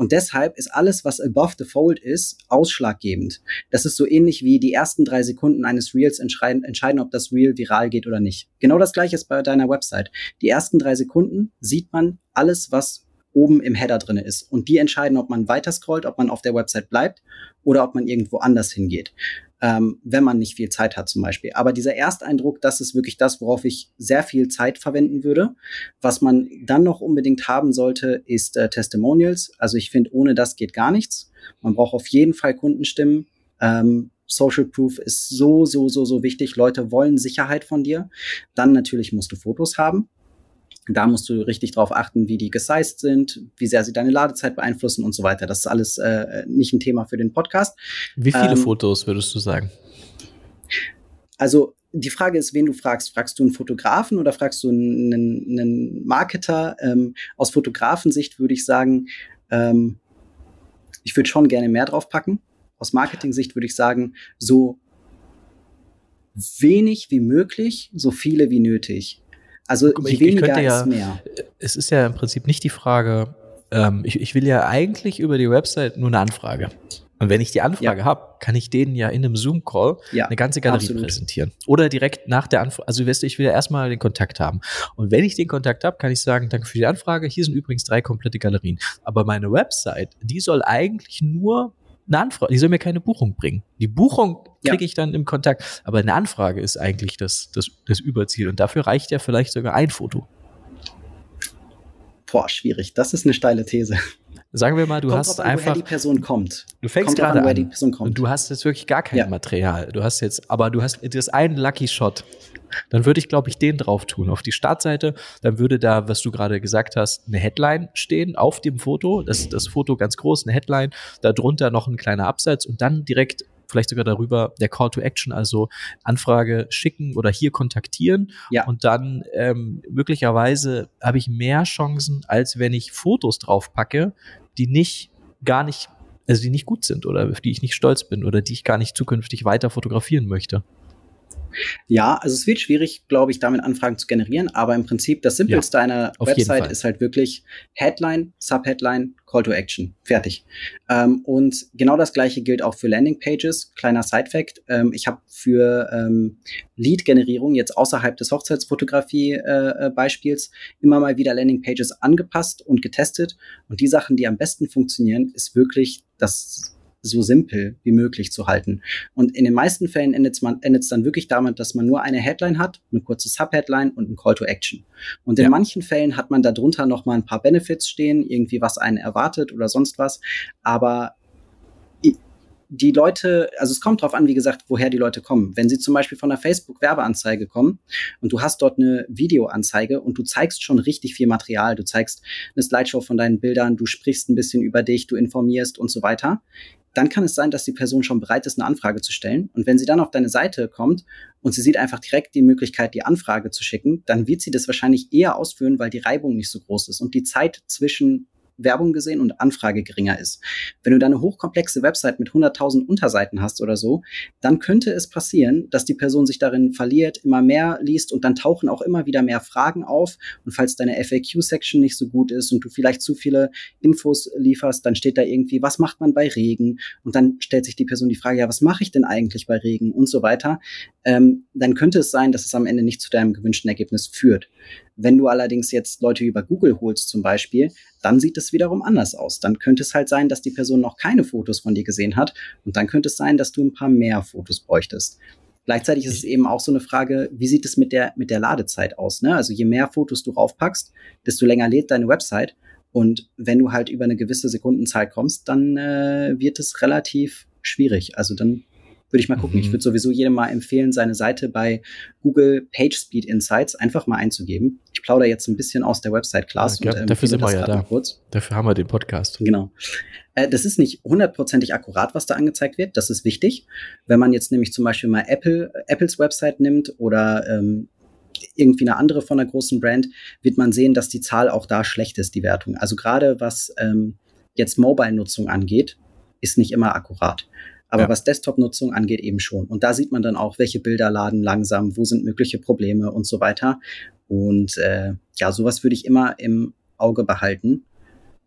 Und deshalb ist alles, was above the fold ist, ausschlaggebend. Das ist so ähnlich wie die ersten drei Sekunden eines Reels entscheiden, entscheiden, ob das Reel viral geht oder nicht. Genau das gleiche ist bei deiner Website. Die ersten drei Sekunden sieht man alles, was oben im Header drin ist. Und die entscheiden, ob man weiter scrollt, ob man auf der Website bleibt oder ob man irgendwo anders hingeht ähm, wenn man nicht viel Zeit hat zum Beispiel. Aber dieser Ersteindruck, das ist wirklich das, worauf ich sehr viel Zeit verwenden würde. Was man dann noch unbedingt haben sollte, ist äh, Testimonials. Also ich finde, ohne das geht gar nichts. Man braucht auf jeden Fall Kundenstimmen. Ähm, Social Proof ist so, so, so, so wichtig. Leute wollen Sicherheit von dir. Dann natürlich musst du Fotos haben. Da musst du richtig drauf achten, wie die gesized sind, wie sehr sie deine Ladezeit beeinflussen und so weiter. Das ist alles äh, nicht ein Thema für den Podcast. Wie viele ähm, Fotos würdest du sagen? Also die Frage ist, wen du fragst. Fragst du einen Fotografen oder fragst du einen, einen Marketer? Ähm, aus Fotografensicht würde ich sagen, ähm, ich würde schon gerne mehr drauf packen. Aus Marketing-Sicht würde ich sagen, so wenig wie möglich, so viele wie nötig. Also je ich, weniger ich ja, ist mehr. Es ist ja im Prinzip nicht die Frage, ähm, ich, ich will ja eigentlich über die Website nur eine Anfrage. Und wenn ich die Anfrage ja. habe, kann ich denen ja in einem Zoom-Call ja, eine ganze Galerie absolut. präsentieren. Oder direkt nach der Anfrage. Also weißt du, ich will ja erstmal den Kontakt haben. Und wenn ich den Kontakt habe, kann ich sagen, danke für die Anfrage. Hier sind übrigens drei komplette Galerien. Aber meine Website, die soll eigentlich nur eine Anfrage, die soll mir keine Buchung bringen. Die Buchung kriege ich dann im Kontakt, aber eine Anfrage ist eigentlich das, das, das Überziel und dafür reicht ja vielleicht sogar ein Foto. Boah, schwierig. Das ist eine steile These. Sagen wir mal, du kommt hast an, einfach. Woher die Person kommt. Du fängst gerade an, an und du hast jetzt wirklich gar kein ja. Material. Du hast jetzt, aber du hast das einen Lucky Shot. Dann würde ich, glaube ich, den drauf tun. Auf die Startseite, dann würde da, was du gerade gesagt hast, eine Headline stehen auf dem Foto. Das, das Foto ganz groß, eine Headline, darunter noch ein kleiner Absatz und dann direkt vielleicht sogar darüber, der Call to Action, also Anfrage schicken oder hier kontaktieren. Ja. Und dann ähm, möglicherweise habe ich mehr Chancen, als wenn ich Fotos draufpacke, die nicht, gar nicht, also die nicht gut sind oder auf die ich nicht stolz bin oder die ich gar nicht zukünftig weiter fotografieren möchte. Ja, also es wird schwierig, glaube ich, damit Anfragen zu generieren, aber im Prinzip das Simpelste ja, einer Website ist halt wirklich Headline, Subheadline, Call to Action. Fertig. Ähm, und genau das gleiche gilt auch für Landingpages. Kleiner Side-Fact. Ähm, ich habe für ähm, Lead-Generierung jetzt außerhalb des Hochzeitsfotografie-Beispiels äh, immer mal wieder Landingpages angepasst und getestet. Und die Sachen, die am besten funktionieren, ist wirklich das so simpel wie möglich zu halten. Und in den meisten Fällen endet es dann wirklich damit, dass man nur eine Headline hat, eine kurze Subheadline und ein Call to Action. Und in ja. manchen Fällen hat man darunter noch mal ein paar Benefits stehen, irgendwie was einen erwartet oder sonst was. Aber die Leute, also es kommt drauf an, wie gesagt, woher die Leute kommen. Wenn sie zum Beispiel von einer Facebook-Werbeanzeige kommen und du hast dort eine Videoanzeige und du zeigst schon richtig viel Material, du zeigst eine Slideshow von deinen Bildern, du sprichst ein bisschen über dich, du informierst und so weiter, dann kann es sein, dass die Person schon bereit ist, eine Anfrage zu stellen. Und wenn sie dann auf deine Seite kommt und sie sieht einfach direkt die Möglichkeit, die Anfrage zu schicken, dann wird sie das wahrscheinlich eher ausführen, weil die Reibung nicht so groß ist und die Zeit zwischen Werbung gesehen und Anfrage geringer ist. Wenn du da eine hochkomplexe Website mit 100.000 Unterseiten hast oder so, dann könnte es passieren, dass die Person sich darin verliert, immer mehr liest und dann tauchen auch immer wieder mehr Fragen auf. Und falls deine FAQ-Section nicht so gut ist und du vielleicht zu viele Infos lieferst, dann steht da irgendwie, was macht man bei Regen? Und dann stellt sich die Person die Frage, ja, was mache ich denn eigentlich bei Regen und so weiter. Ähm, dann könnte es sein, dass es am Ende nicht zu deinem gewünschten Ergebnis führt. Wenn du allerdings jetzt Leute über Google holst zum Beispiel, dann sieht es wiederum anders aus. Dann könnte es halt sein, dass die Person noch keine Fotos von dir gesehen hat und dann könnte es sein, dass du ein paar mehr Fotos bräuchtest. Gleichzeitig ist es eben auch so eine Frage, wie sieht es mit der, mit der Ladezeit aus? Ne? Also je mehr Fotos du raufpackst, desto länger lädt deine Website. Und wenn du halt über eine gewisse Sekundenzahl kommst, dann äh, wird es relativ schwierig. Also dann würde ich mal gucken. Mhm. Ich würde sowieso jedem mal empfehlen, seine Seite bei Google PageSpeed Insights einfach mal einzugeben. Ich plaudere jetzt ein bisschen aus der Website Class. Ja, und, ähm, dafür sind wir ja da. Kurz. Dafür haben wir den Podcast. Genau. Äh, das ist nicht hundertprozentig akkurat, was da angezeigt wird. Das ist wichtig. Wenn man jetzt nämlich zum Beispiel mal Apple, Apples Website nimmt oder ähm, irgendwie eine andere von einer großen Brand, wird man sehen, dass die Zahl auch da schlecht ist, die Wertung. Also gerade was ähm, jetzt Mobile-Nutzung angeht, ist nicht immer akkurat. Aber ja. was Desktop-Nutzung angeht, eben schon. Und da sieht man dann auch, welche Bilder laden langsam, wo sind mögliche Probleme und so weiter. Und äh, ja, sowas würde ich immer im Auge behalten.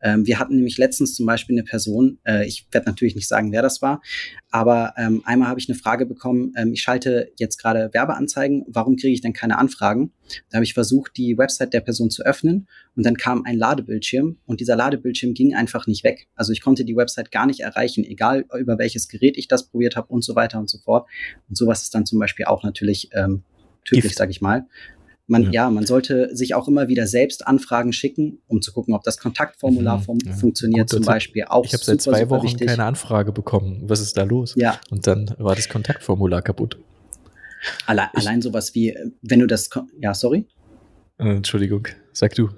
Ähm, wir hatten nämlich letztens zum Beispiel eine Person, äh, ich werde natürlich nicht sagen, wer das war, aber ähm, einmal habe ich eine Frage bekommen, ähm, ich schalte jetzt gerade Werbeanzeigen, warum kriege ich denn keine Anfragen? Da habe ich versucht, die Website der Person zu öffnen und dann kam ein Ladebildschirm und dieser Ladebildschirm ging einfach nicht weg. Also ich konnte die Website gar nicht erreichen, egal über welches Gerät ich das probiert habe und so weiter und so fort. Und sowas ist dann zum Beispiel auch natürlich ähm, tödlich, sage ich mal. Man, ja. ja. man sollte sich auch immer wieder selbst Anfragen schicken, um zu gucken, ob das Kontaktformular mhm, ja. funktioniert Gut, zum Beispiel. Auch ich habe seit zwei Wochen wichtig. keine Anfrage bekommen. Was ist da los? Ja. Und dann war das Kontaktformular kaputt. Allein, ich, allein sowas wie, wenn du das, ja, sorry? Äh, Entschuldigung, sag du.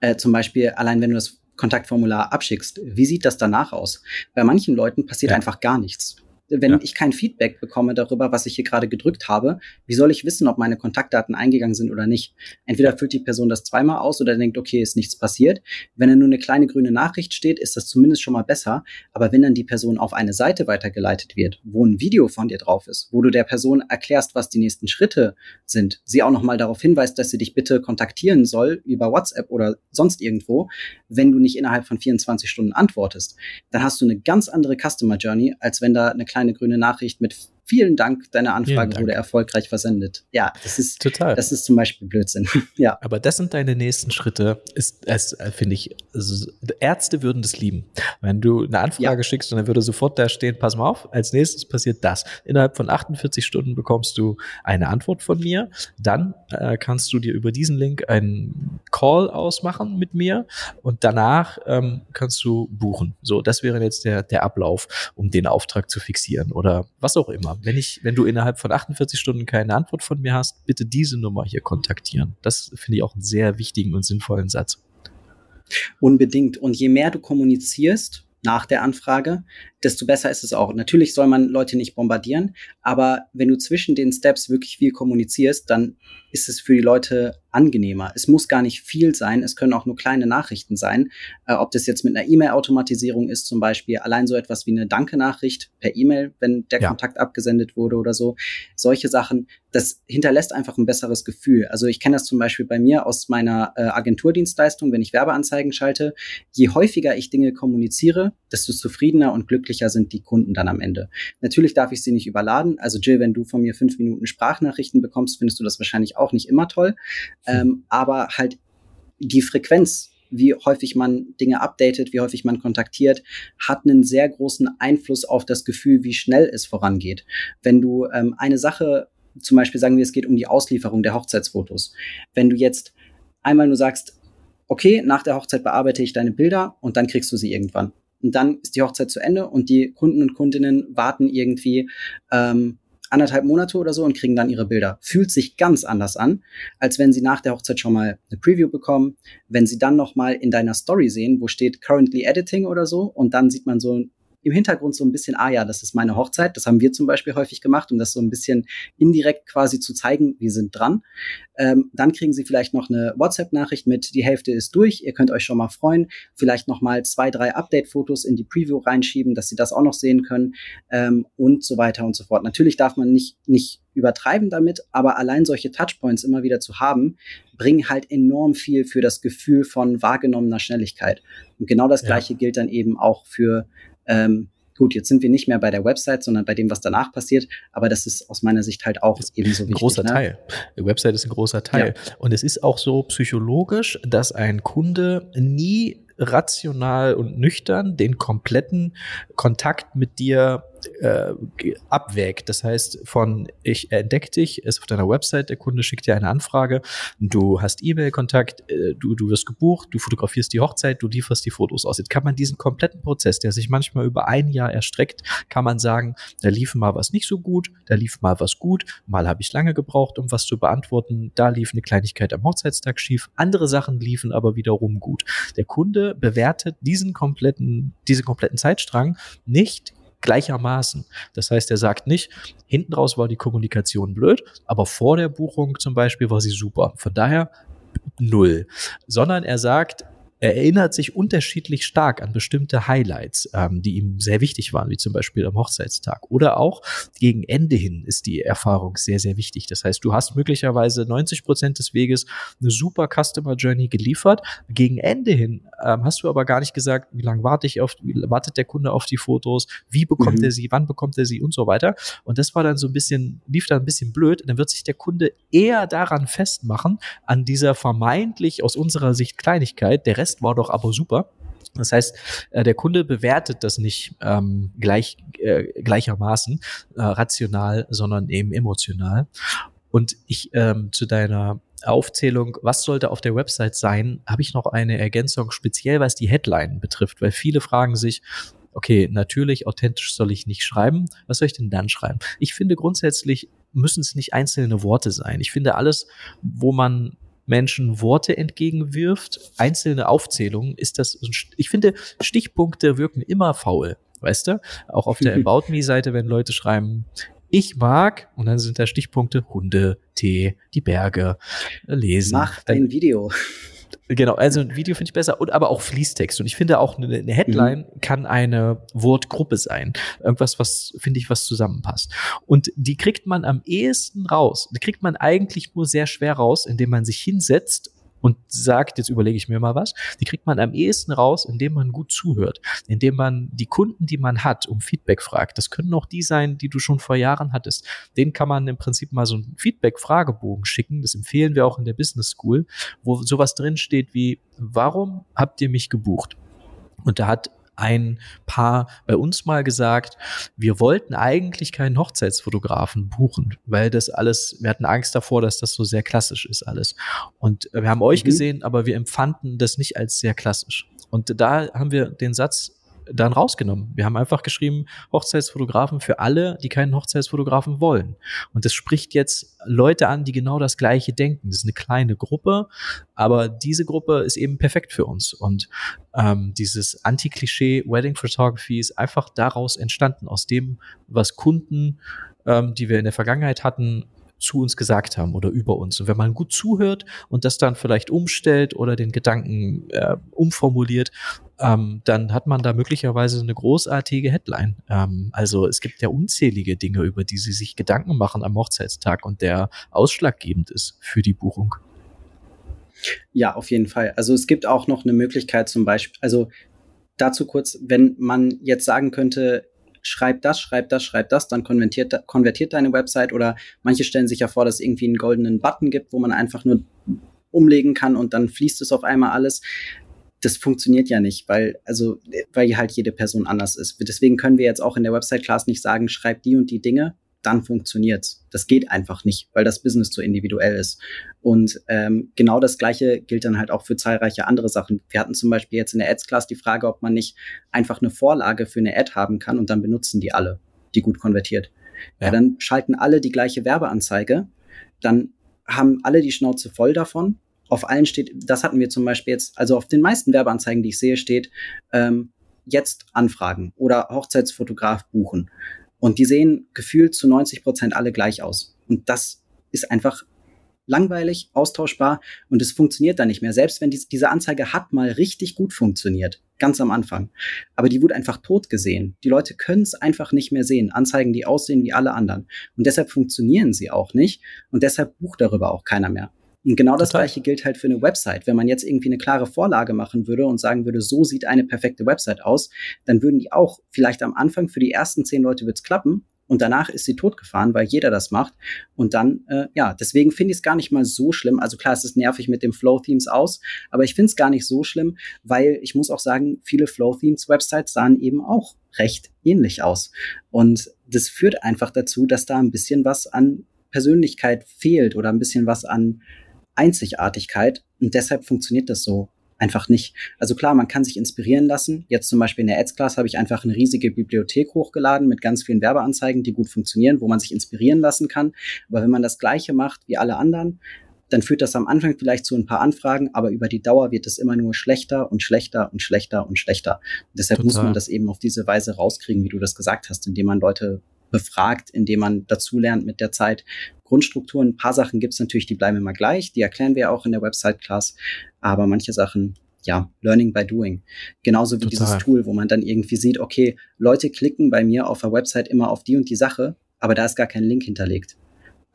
Äh, zum Beispiel, allein wenn du das Kontaktformular abschickst, wie sieht das danach aus? Bei manchen Leuten passiert ja. einfach gar nichts wenn ja. ich kein Feedback bekomme darüber, was ich hier gerade gedrückt habe, wie soll ich wissen, ob meine Kontaktdaten eingegangen sind oder nicht? Entweder füllt die Person das zweimal aus oder denkt, okay, ist nichts passiert. Wenn da nur eine kleine grüne Nachricht steht, ist das zumindest schon mal besser. Aber wenn dann die Person auf eine Seite weitergeleitet wird, wo ein Video von dir drauf ist, wo du der Person erklärst, was die nächsten Schritte sind, sie auch nochmal darauf hinweist, dass sie dich bitte kontaktieren soll über WhatsApp oder sonst irgendwo, wenn du nicht innerhalb von 24 Stunden antwortest, dann hast du eine ganz andere Customer Journey, als wenn da eine kleine kleine grüne Nachricht mit vielen Dank, deine Anfrage Dank. wurde erfolgreich versendet. Ja, das ist total. Das ist zum Beispiel Blödsinn. ja. Aber das sind deine nächsten Schritte. Ist es, äh, finde ich, also Ärzte würden das lieben. Wenn du eine Anfrage ja. schickst und dann würde sofort da stehen, pass mal auf, als nächstes passiert das. Innerhalb von 48 Stunden bekommst du eine Antwort von mir. Dann äh, kannst du dir über diesen Link einen Call ausmachen mit mir und danach ähm, kannst du buchen. So, das wäre jetzt der, der Ablauf, um den Auftrag zu fixieren oder was auch immer wenn ich, wenn du innerhalb von 48 Stunden keine Antwort von mir hast, bitte diese Nummer hier kontaktieren. Das finde ich auch einen sehr wichtigen und sinnvollen Satz. Unbedingt. Und je mehr du kommunizierst nach der Anfrage, desto besser ist es auch. Natürlich soll man Leute nicht bombardieren, aber wenn du zwischen den Steps wirklich viel kommunizierst, dann ist es für die Leute angenehmer. Es muss gar nicht viel sein, es können auch nur kleine Nachrichten sein. Äh, ob das jetzt mit einer E-Mail-Automatisierung ist, zum Beispiel allein so etwas wie eine Danke-Nachricht per E-Mail, wenn der ja. Kontakt abgesendet wurde oder so. Solche Sachen, das hinterlässt einfach ein besseres Gefühl. Also ich kenne das zum Beispiel bei mir aus meiner äh, Agenturdienstleistung, wenn ich Werbeanzeigen schalte. Je häufiger ich Dinge kommuniziere, desto zufriedener und glücklicher sind die Kunden dann am Ende. Natürlich darf ich sie nicht überladen. Also Jill, wenn du von mir fünf Minuten Sprachnachrichten bekommst, findest du das wahrscheinlich auch nicht immer toll. Ähm, aber halt die Frequenz, wie häufig man Dinge updatet, wie häufig man kontaktiert, hat einen sehr großen Einfluss auf das Gefühl, wie schnell es vorangeht. Wenn du ähm, eine Sache, zum Beispiel sagen wir, es geht um die Auslieferung der Hochzeitsfotos. Wenn du jetzt einmal nur sagst, okay, nach der Hochzeit bearbeite ich deine Bilder und dann kriegst du sie irgendwann. Und dann ist die Hochzeit zu Ende und die Kunden und Kundinnen warten irgendwie ähm, anderthalb Monate oder so und kriegen dann ihre Bilder. Fühlt sich ganz anders an, als wenn sie nach der Hochzeit schon mal eine Preview bekommen, wenn sie dann noch mal in deiner Story sehen, wo steht currently editing oder so und dann sieht man so im Hintergrund so ein bisschen, ah ja, das ist meine Hochzeit. Das haben wir zum Beispiel häufig gemacht, um das so ein bisschen indirekt quasi zu zeigen, wir sind dran. Ähm, dann kriegen Sie vielleicht noch eine WhatsApp-Nachricht mit, die Hälfte ist durch, ihr könnt euch schon mal freuen. Vielleicht noch mal zwei, drei Update-Fotos in die Preview reinschieben, dass Sie das auch noch sehen können ähm, und so weiter und so fort. Natürlich darf man nicht, nicht übertreiben damit, aber allein solche Touchpoints immer wieder zu haben, bringen halt enorm viel für das Gefühl von wahrgenommener Schnelligkeit. Und genau das Gleiche ja. gilt dann eben auch für ähm, gut, jetzt sind wir nicht mehr bei der Website, sondern bei dem, was danach passiert. Aber das ist aus meiner Sicht halt auch ebenso wichtig. Ein großer ne? Teil. Die Website ist ein großer Teil. Ja. Und es ist auch so psychologisch, dass ein Kunde nie rational und nüchtern den kompletten Kontakt mit dir äh, abwägt. Das heißt, von ich entdecke dich, ist auf deiner Website, der Kunde schickt dir eine Anfrage, du hast E-Mail-Kontakt, äh, du, du wirst gebucht, du fotografierst die Hochzeit, du lieferst die Fotos aus. Jetzt kann man diesen kompletten Prozess, der sich manchmal über ein Jahr erstreckt, kann man sagen, da lief mal was nicht so gut, da lief mal was gut, mal habe ich lange gebraucht, um was zu beantworten, da lief eine Kleinigkeit am Hochzeitstag schief, andere Sachen liefen aber wiederum gut. Der Kunde bewertet diesen kompletten, diesen kompletten Zeitstrang nicht gleichermaßen. Das heißt, er sagt nicht, hinten raus war die Kommunikation blöd, aber vor der Buchung zum Beispiel war sie super. Von daher null. Sondern er sagt, er erinnert sich unterschiedlich stark an bestimmte Highlights, ähm, die ihm sehr wichtig waren, wie zum Beispiel am Hochzeitstag. Oder auch gegen Ende hin ist die Erfahrung sehr, sehr wichtig. Das heißt, du hast möglicherweise 90 Prozent des Weges eine super Customer Journey geliefert. Gegen Ende hin ähm, hast du aber gar nicht gesagt, wie lange warte ich auf, wie wartet der Kunde auf die Fotos, wie bekommt mhm. er sie, wann bekommt er sie und so weiter. Und das war dann so ein bisschen, lief dann ein bisschen blöd. Dann wird sich der Kunde eher daran festmachen, an dieser vermeintlich aus unserer Sicht Kleinigkeit. Der Rest Rest war doch aber super. Das heißt, äh, der Kunde bewertet das nicht ähm, gleich, äh, gleichermaßen äh, rational, sondern eben emotional. Und ich ähm, zu deiner Aufzählung, was sollte auf der Website sein, habe ich noch eine Ergänzung, speziell was die Headline betrifft, weil viele fragen sich, okay, natürlich, authentisch soll ich nicht schreiben. Was soll ich denn dann schreiben? Ich finde grundsätzlich müssen es nicht einzelne Worte sein. Ich finde alles, wo man Menschen Worte entgegenwirft, einzelne Aufzählungen, ist das, ich finde, Stichpunkte wirken immer faul, weißt du? Auch auf der About Me-Seite, wenn Leute schreiben, ich mag, und dann sind da Stichpunkte Hunde, Tee, die Berge, lesen. Mach dein Video. Genau, also ein Video finde ich besser und aber auch Fließtext. Und ich finde auch eine, eine Headline mhm. kann eine Wortgruppe sein. Irgendwas, was, finde ich, was zusammenpasst. Und die kriegt man am ehesten raus. Die kriegt man eigentlich nur sehr schwer raus, indem man sich hinsetzt und sagt, jetzt überlege ich mir mal was, die kriegt man am ehesten raus, indem man gut zuhört, indem man die Kunden, die man hat, um Feedback fragt. Das können auch die sein, die du schon vor Jahren hattest. Den kann man im Prinzip mal so einen Feedback-Fragebogen schicken. Das empfehlen wir auch in der Business School, wo sowas drin steht wie, warum habt ihr mich gebucht? Und da hat ein Paar bei uns mal gesagt, wir wollten eigentlich keinen Hochzeitsfotografen buchen, weil das alles, wir hatten Angst davor, dass das so sehr klassisch ist alles. Und wir haben euch mhm. gesehen, aber wir empfanden das nicht als sehr klassisch. Und da haben wir den Satz dann rausgenommen. Wir haben einfach geschrieben, Hochzeitsfotografen für alle, die keinen Hochzeitsfotografen wollen. Und das spricht jetzt Leute an, die genau das Gleiche denken. Das ist eine kleine Gruppe, aber diese Gruppe ist eben perfekt für uns. Und ähm, dieses Anti-Klischee Wedding Photography ist einfach daraus entstanden, aus dem, was Kunden, ähm, die wir in der Vergangenheit hatten, zu uns gesagt haben oder über uns. Und wenn man gut zuhört und das dann vielleicht umstellt oder den Gedanken äh, umformuliert, ähm, dann hat man da möglicherweise eine großartige Headline. Ähm, also es gibt ja unzählige Dinge, über die sie sich Gedanken machen am Hochzeitstag und der ausschlaggebend ist für die Buchung. Ja, auf jeden Fall. Also es gibt auch noch eine Möglichkeit zum Beispiel, also dazu kurz, wenn man jetzt sagen könnte, schreib das, schreib das, schreib das, dann konvertiert, konvertiert deine Website oder manche stellen sich ja vor, dass es irgendwie einen goldenen Button gibt, wo man einfach nur umlegen kann und dann fließt es auf einmal alles. Das funktioniert ja nicht, weil, also, weil halt jede Person anders ist. Deswegen können wir jetzt auch in der Website-Class nicht sagen, schreib die und die Dinge, dann funktioniert's. Das geht einfach nicht, weil das Business so individuell ist. Und ähm, genau das Gleiche gilt dann halt auch für zahlreiche andere Sachen. Wir hatten zum Beispiel jetzt in der Ads-Class die Frage, ob man nicht einfach eine Vorlage für eine Ad haben kann und dann benutzen die alle, die gut konvertiert. Ja. ja dann schalten alle die gleiche Werbeanzeige, dann haben alle die Schnauze voll davon. Auf allen steht, das hatten wir zum Beispiel jetzt, also auf den meisten Werbeanzeigen, die ich sehe, steht, ähm, jetzt anfragen oder Hochzeitsfotograf buchen. Und die sehen gefühlt zu 90 Prozent alle gleich aus. Und das ist einfach langweilig, austauschbar und es funktioniert dann nicht mehr. Selbst wenn dies, diese Anzeige hat mal richtig gut funktioniert, ganz am Anfang. Aber die wurde einfach tot gesehen. Die Leute können es einfach nicht mehr sehen. Anzeigen, die aussehen wie alle anderen. Und deshalb funktionieren sie auch nicht. Und deshalb bucht darüber auch keiner mehr. Und genau das Total. gleiche gilt halt für eine Website. Wenn man jetzt irgendwie eine klare Vorlage machen würde und sagen würde, so sieht eine perfekte Website aus, dann würden die auch vielleicht am Anfang für die ersten zehn Leute wird's klappen und danach ist sie totgefahren, weil jeder das macht. Und dann, äh, ja, deswegen finde ich es gar nicht mal so schlimm. Also klar, es ist nervig mit dem Flow-Themes aus, aber ich finde es gar nicht so schlimm, weil ich muss auch sagen, viele Flow-Themes-Websites sahen eben auch recht ähnlich aus. Und das führt einfach dazu, dass da ein bisschen was an Persönlichkeit fehlt oder ein bisschen was an Einzigartigkeit und deshalb funktioniert das so einfach nicht. Also klar, man kann sich inspirieren lassen. Jetzt zum Beispiel in der Ads-Class habe ich einfach eine riesige Bibliothek hochgeladen mit ganz vielen Werbeanzeigen, die gut funktionieren, wo man sich inspirieren lassen kann. Aber wenn man das Gleiche macht wie alle anderen, dann führt das am Anfang vielleicht zu ein paar Anfragen, aber über die Dauer wird es immer nur schlechter und schlechter und schlechter und schlechter. Und deshalb Total. muss man das eben auf diese Weise rauskriegen, wie du das gesagt hast, indem man Leute befragt, indem man dazulernt mit der Zeit. Grundstrukturen, ein paar Sachen gibt es natürlich, die bleiben immer gleich, die erklären wir auch in der Website-Class, aber manche Sachen, ja, Learning by Doing. Genauso wie Total. dieses Tool, wo man dann irgendwie sieht, okay, Leute klicken bei mir auf der Website immer auf die und die Sache, aber da ist gar kein Link hinterlegt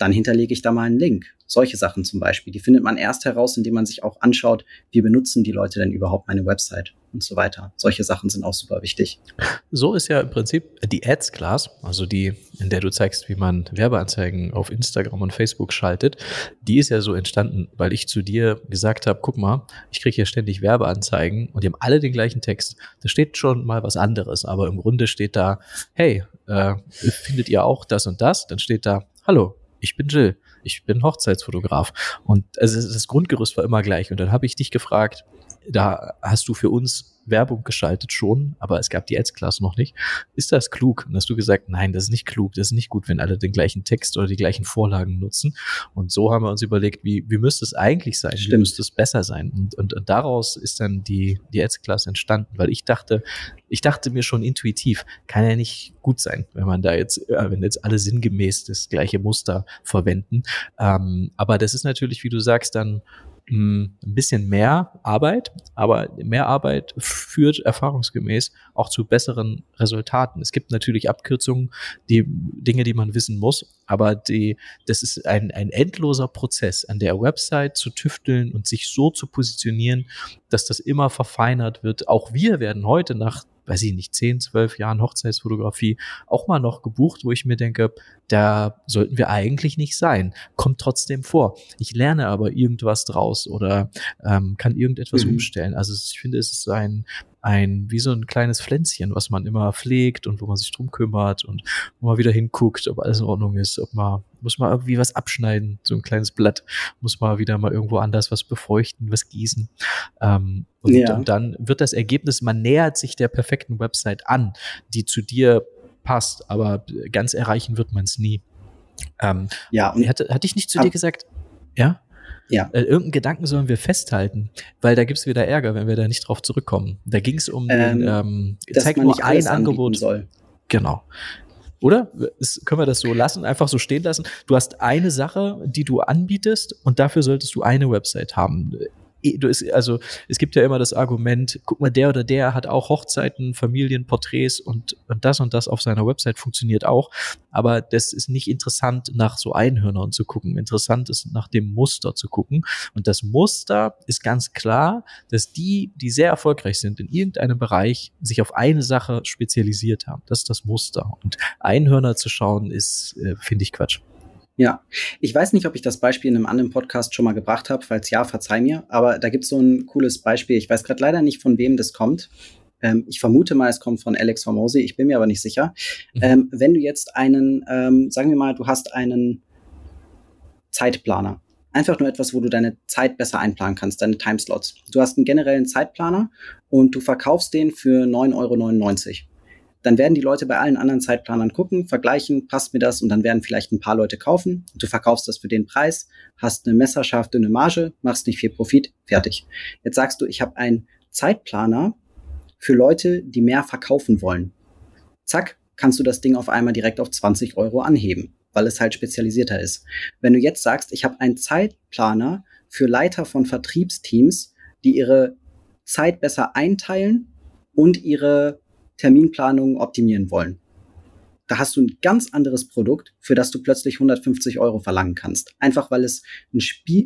dann hinterlege ich da mal einen Link. Solche Sachen zum Beispiel. Die findet man erst heraus, indem man sich auch anschaut, wie benutzen die Leute denn überhaupt meine Website und so weiter. Solche Sachen sind auch super wichtig. So ist ja im Prinzip die Ads-Class, also die, in der du zeigst, wie man Werbeanzeigen auf Instagram und Facebook schaltet, die ist ja so entstanden, weil ich zu dir gesagt habe, guck mal, ich kriege hier ständig Werbeanzeigen und die haben alle den gleichen Text. Da steht schon mal was anderes, aber im Grunde steht da, hey, äh, findet ihr auch das und das? Dann steht da, hallo, ich bin Jill, ich bin Hochzeitsfotograf. Und also das Grundgerüst war immer gleich. Und dann habe ich dich gefragt, da hast du für uns Werbung geschaltet schon, aber es gab die Ads-Class noch nicht. Ist das klug? Und hast du gesagt, nein, das ist nicht klug, das ist nicht gut, wenn alle den gleichen Text oder die gleichen Vorlagen nutzen. Und so haben wir uns überlegt, wie, wie müsste es eigentlich sein? Stimmt. Wie müsste es besser sein? Und, und, und daraus ist dann die, die Ads-Class entstanden, weil ich dachte, ich dachte mir schon intuitiv, kann ja nicht gut sein, wenn man da jetzt, äh, wenn jetzt alle sinngemäß das gleiche Muster verwenden. Ähm, aber das ist natürlich, wie du sagst, dann ein bisschen mehr Arbeit, aber mehr Arbeit führt erfahrungsgemäß auch zu besseren Resultaten. Es gibt natürlich Abkürzungen, die Dinge, die man wissen muss, aber die, das ist ein, ein endloser Prozess, an der Website zu tüfteln und sich so zu positionieren, dass das immer verfeinert wird. Auch wir werden heute nach weiß ich nicht, 10, 12 Jahren Hochzeitsfotografie auch mal noch gebucht, wo ich mir denke, da sollten wir eigentlich nicht sein. Kommt trotzdem vor. Ich lerne aber irgendwas draus oder ähm, kann irgendetwas mhm. umstellen. Also ich finde, es ist ein, ein, wie so ein kleines Pflänzchen, was man immer pflegt und wo man sich drum kümmert und wo man wieder hinguckt, ob alles in Ordnung ist, ob man, muss man irgendwie was abschneiden, so ein kleines Blatt, muss man wieder mal irgendwo anders was befeuchten, was gießen. Ähm, und, ja. und dann wird das Ergebnis, man nähert sich der perfekten Website an, die zu dir passt, aber ganz erreichen wird man es nie. Ähm, ja, und hatte, hatte ich nicht zu dir gesagt, ja? Ja. Äh, irgendeinen Gedanken sollen wir festhalten, weil da gibt's wieder Ärger, wenn wir da nicht drauf zurückkommen. Da ging es um ähm, den, ähm, zeig nur ein Angebot. Soll. Genau. Oder? Ist, können wir das so lassen, einfach so stehen lassen? Du hast eine Sache, die du anbietest und dafür solltest du eine Website haben. Eh, also es gibt ja immer das Argument, guck mal, der oder der hat auch Hochzeiten, Familienporträts und, und das und das auf seiner Website funktioniert auch. Aber das ist nicht interessant, nach so Einhörnern zu gucken. Interessant ist, nach dem Muster zu gucken. Und das Muster ist ganz klar, dass die, die sehr erfolgreich sind in irgendeinem Bereich, sich auf eine Sache spezialisiert haben. Das ist das Muster. Und Einhörner zu schauen, ist, äh, finde ich Quatsch. Ja, ich weiß nicht, ob ich das Beispiel in einem anderen Podcast schon mal gebracht habe, falls ja, verzeih mir, aber da gibt es so ein cooles Beispiel. Ich weiß gerade leider nicht, von wem das kommt. Ähm, ich vermute mal, es kommt von Alex Formosi, ich bin mir aber nicht sicher. Mhm. Ähm, wenn du jetzt einen, ähm, sagen wir mal, du hast einen Zeitplaner. Einfach nur etwas, wo du deine Zeit besser einplanen kannst, deine Timeslots. Du hast einen generellen Zeitplaner und du verkaufst den für 9,99 Euro dann werden die Leute bei allen anderen Zeitplanern gucken, vergleichen, passt mir das und dann werden vielleicht ein paar Leute kaufen. Du verkaufst das für den Preis, hast eine messerscharfe dünne Marge, machst nicht viel Profit, fertig. Jetzt sagst du, ich habe einen Zeitplaner für Leute, die mehr verkaufen wollen. Zack, kannst du das Ding auf einmal direkt auf 20 Euro anheben, weil es halt spezialisierter ist. Wenn du jetzt sagst, ich habe einen Zeitplaner für Leiter von Vertriebsteams, die ihre Zeit besser einteilen und ihre Terminplanung optimieren wollen. Da hast du ein ganz anderes Produkt, für das du plötzlich 150 Euro verlangen kannst. Einfach weil es einen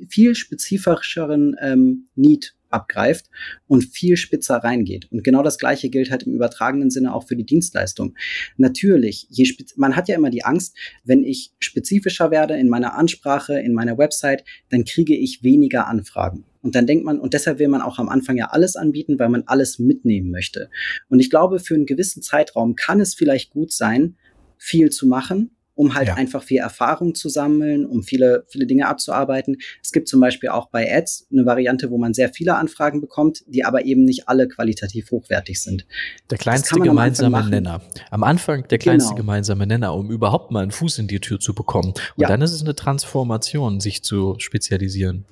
viel spezifischeren ähm, Need abgreift und viel spitzer reingeht. Und genau das Gleiche gilt halt im übertragenen Sinne auch für die Dienstleistung. Natürlich, je man hat ja immer die Angst, wenn ich spezifischer werde in meiner Ansprache, in meiner Website, dann kriege ich weniger Anfragen. Und dann denkt man, und deshalb will man auch am Anfang ja alles anbieten, weil man alles mitnehmen möchte. Und ich glaube, für einen gewissen Zeitraum kann es vielleicht gut sein, viel zu machen, um halt ja. einfach viel Erfahrung zu sammeln, um viele, viele Dinge abzuarbeiten. Es gibt zum Beispiel auch bei Ads eine Variante, wo man sehr viele Anfragen bekommt, die aber eben nicht alle qualitativ hochwertig sind. Der kleinste gemeinsame Nenner. Am Anfang der kleinste genau. gemeinsame Nenner, um überhaupt mal einen Fuß in die Tür zu bekommen. Und ja. dann ist es eine Transformation, sich zu spezialisieren.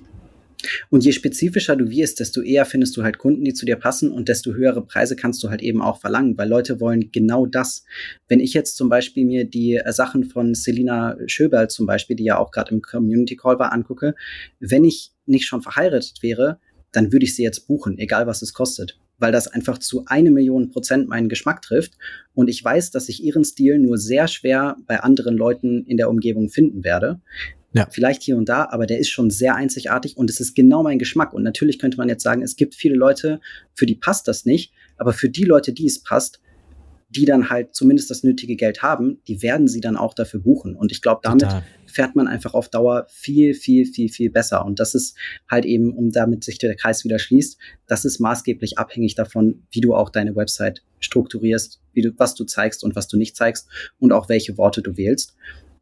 Und je spezifischer du wirst, desto eher findest du halt Kunden, die zu dir passen und desto höhere Preise kannst du halt eben auch verlangen, weil Leute wollen genau das. Wenn ich jetzt zum Beispiel mir die äh, Sachen von Selina Schöberl zum Beispiel, die ja auch gerade im Community Call war, angucke, wenn ich nicht schon verheiratet wäre, dann würde ich sie jetzt buchen, egal was es kostet weil das einfach zu eine Million Prozent meinen Geschmack trifft. Und ich weiß, dass ich ihren Stil nur sehr schwer bei anderen Leuten in der Umgebung finden werde. Ja. Vielleicht hier und da, aber der ist schon sehr einzigartig und es ist genau mein Geschmack. Und natürlich könnte man jetzt sagen, es gibt viele Leute, für die passt das nicht, aber für die Leute, die es passt, die dann halt zumindest das nötige Geld haben, die werden sie dann auch dafür buchen. Und ich glaube, damit Total. fährt man einfach auf Dauer viel, viel, viel, viel besser. Und das ist halt eben, um damit sich der Kreis wieder schließt, das ist maßgeblich abhängig davon, wie du auch deine Website strukturierst, wie du, was du zeigst und was du nicht zeigst und auch welche Worte du wählst.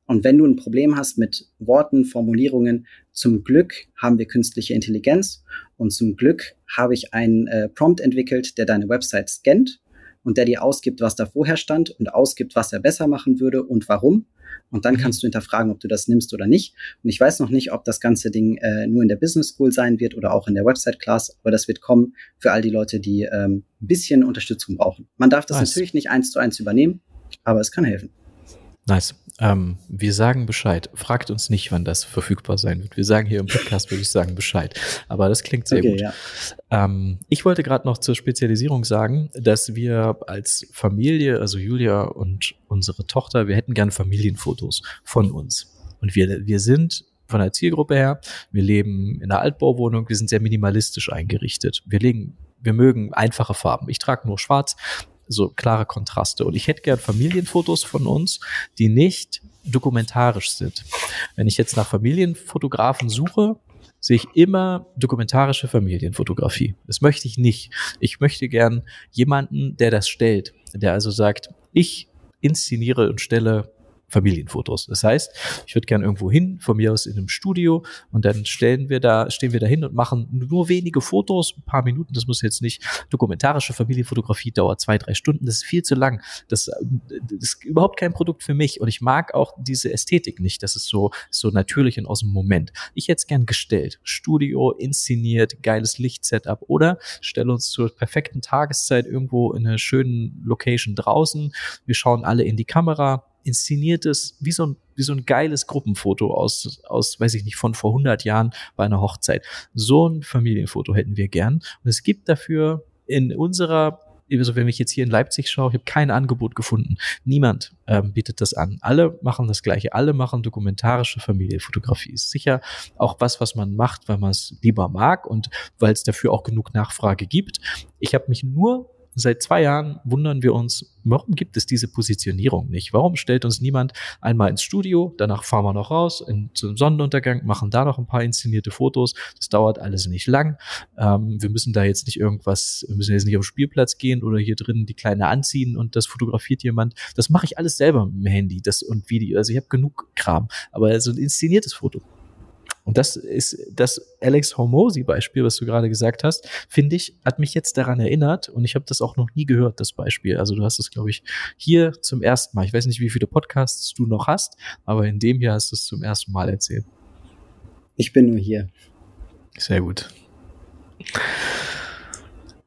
Und wenn du ein Problem hast mit Worten, Formulierungen, zum Glück haben wir künstliche Intelligenz und zum Glück habe ich einen äh, Prompt entwickelt, der deine Website scannt und der dir ausgibt, was da vorher stand und ausgibt, was er besser machen würde und warum. Und dann mhm. kannst du hinterfragen, ob du das nimmst oder nicht. Und ich weiß noch nicht, ob das ganze Ding äh, nur in der Business School sein wird oder auch in der Website Class, aber das wird kommen für all die Leute, die ähm, ein bisschen Unterstützung brauchen. Man darf das nice. natürlich nicht eins zu eins übernehmen, aber es kann helfen. Nice. Ähm, wir sagen Bescheid. Fragt uns nicht, wann das verfügbar sein wird. Wir sagen hier im Podcast, würde ich sagen, Bescheid. Aber das klingt sehr okay, gut. Ja. Ähm, ich wollte gerade noch zur Spezialisierung sagen, dass wir als Familie, also Julia und unsere Tochter, wir hätten gerne Familienfotos von uns. Und wir, wir sind von der Zielgruppe her, wir leben in einer Altbauwohnung, wir sind sehr minimalistisch eingerichtet. Wir legen wir mögen einfache Farben. Ich trage nur schwarz so klare Kontraste. Und ich hätte gern Familienfotos von uns, die nicht dokumentarisch sind. Wenn ich jetzt nach Familienfotografen suche, sehe ich immer dokumentarische Familienfotografie. Das möchte ich nicht. Ich möchte gern jemanden, der das stellt, der also sagt, ich inszeniere und stelle Familienfotos. Das heißt, ich würde gerne irgendwo hin, von mir aus in einem Studio, und dann stellen wir da, stehen wir da hin und machen nur wenige Fotos, ein paar Minuten. Das muss jetzt nicht dokumentarische Familienfotografie dauert zwei, drei Stunden. Das ist viel zu lang. Das, das ist überhaupt kein Produkt für mich. Und ich mag auch diese Ästhetik nicht. Das ist so, so natürlich und aus dem Moment. Ich hätte es gern gestellt. Studio, inszeniert, geiles Lichtsetup oder stelle uns zur perfekten Tageszeit irgendwo in einer schönen Location draußen. Wir schauen alle in die Kamera inszeniertes, wie so ein, wie so ein geiles Gruppenfoto aus, aus, weiß ich nicht, von vor 100 Jahren bei einer Hochzeit. So ein Familienfoto hätten wir gern. Und es gibt dafür in unserer also wenn ich jetzt hier in Leipzig schaue, ich habe kein Angebot gefunden. Niemand ähm, bietet das an. Alle machen das Gleiche. Alle machen dokumentarische Familienfotografie. Ist sicher auch was, was man macht, weil man es lieber mag und weil es dafür auch genug Nachfrage gibt. Ich habe mich nur Seit zwei Jahren wundern wir uns, warum gibt es diese Positionierung nicht? Warum stellt uns niemand einmal ins Studio, danach fahren wir noch raus in, zum Sonnenuntergang, machen da noch ein paar inszenierte Fotos. Das dauert alles nicht lang. Ähm, wir müssen da jetzt nicht irgendwas, wir müssen jetzt nicht auf den Spielplatz gehen oder hier drin die Kleine anziehen und das fotografiert jemand. Das mache ich alles selber mit dem Handy das und Video. Also ich habe genug Kram. Aber so ein inszeniertes Foto und das ist das Alex Hormozy-Beispiel, was du gerade gesagt hast, finde ich, hat mich jetzt daran erinnert und ich habe das auch noch nie gehört, das Beispiel. Also du hast es, glaube ich, hier zum ersten Mal. Ich weiß nicht, wie viele Podcasts du noch hast, aber in dem hier hast du es zum ersten Mal erzählt. Ich bin nur hier. Sehr gut.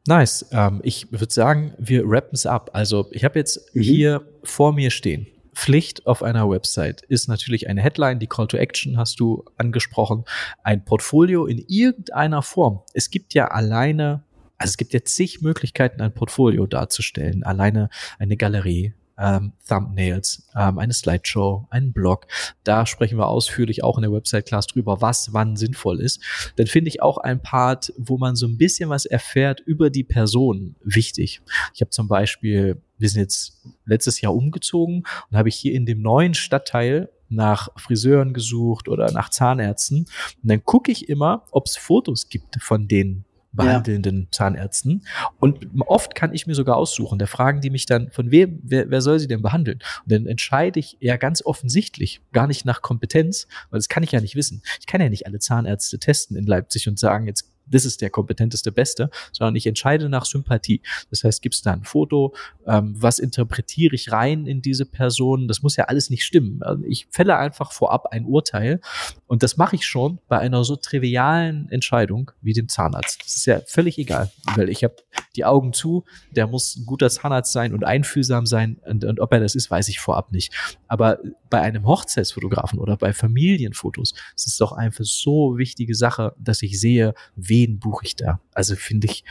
Nice. Ähm, ich würde sagen, wir rappen es ab. Also ich habe jetzt mhm. hier vor mir stehen Pflicht auf einer Website ist natürlich eine Headline, die Call to Action hast du angesprochen, ein Portfolio in irgendeiner Form. Es gibt ja alleine, also es gibt ja zig Möglichkeiten, ein Portfolio darzustellen. Alleine eine Galerie, ähm, Thumbnails, ähm, eine Slideshow, einen Blog. Da sprechen wir ausführlich auch in der Website-Class drüber, was wann sinnvoll ist. Dann finde ich auch ein Part, wo man so ein bisschen was erfährt über die Person, wichtig. Ich habe zum Beispiel, wir sind jetzt letztes Jahr umgezogen und habe ich hier in dem neuen Stadtteil nach Friseuren gesucht oder nach Zahnärzten. Und dann gucke ich immer, ob es Fotos gibt von den behandelnden ja. Zahnärzten. Und oft kann ich mir sogar aussuchen. Da fragen die mich dann, von wem, wer, wer soll sie denn behandeln? Und dann entscheide ich ja ganz offensichtlich, gar nicht nach Kompetenz, weil das kann ich ja nicht wissen. Ich kann ja nicht alle Zahnärzte testen in Leipzig und sagen, jetzt das ist der kompetenteste Beste, sondern ich entscheide nach Sympathie. Das heißt, gibt es da ein Foto, ähm, was interpretiere ich rein in diese Person? Das muss ja alles nicht stimmen. Also ich fälle einfach vorab ein Urteil und das mache ich schon bei einer so trivialen Entscheidung wie dem Zahnarzt. Das ist ja völlig egal, weil ich habe die Augen zu, der muss ein guter Zahnarzt sein und einfühlsam sein und, und ob er das ist, weiß ich vorab nicht. Aber bei einem Hochzeitsfotografen oder bei Familienfotos ist es doch einfach so wichtige Sache, dass ich sehe, wen buche ich da. Also finde ich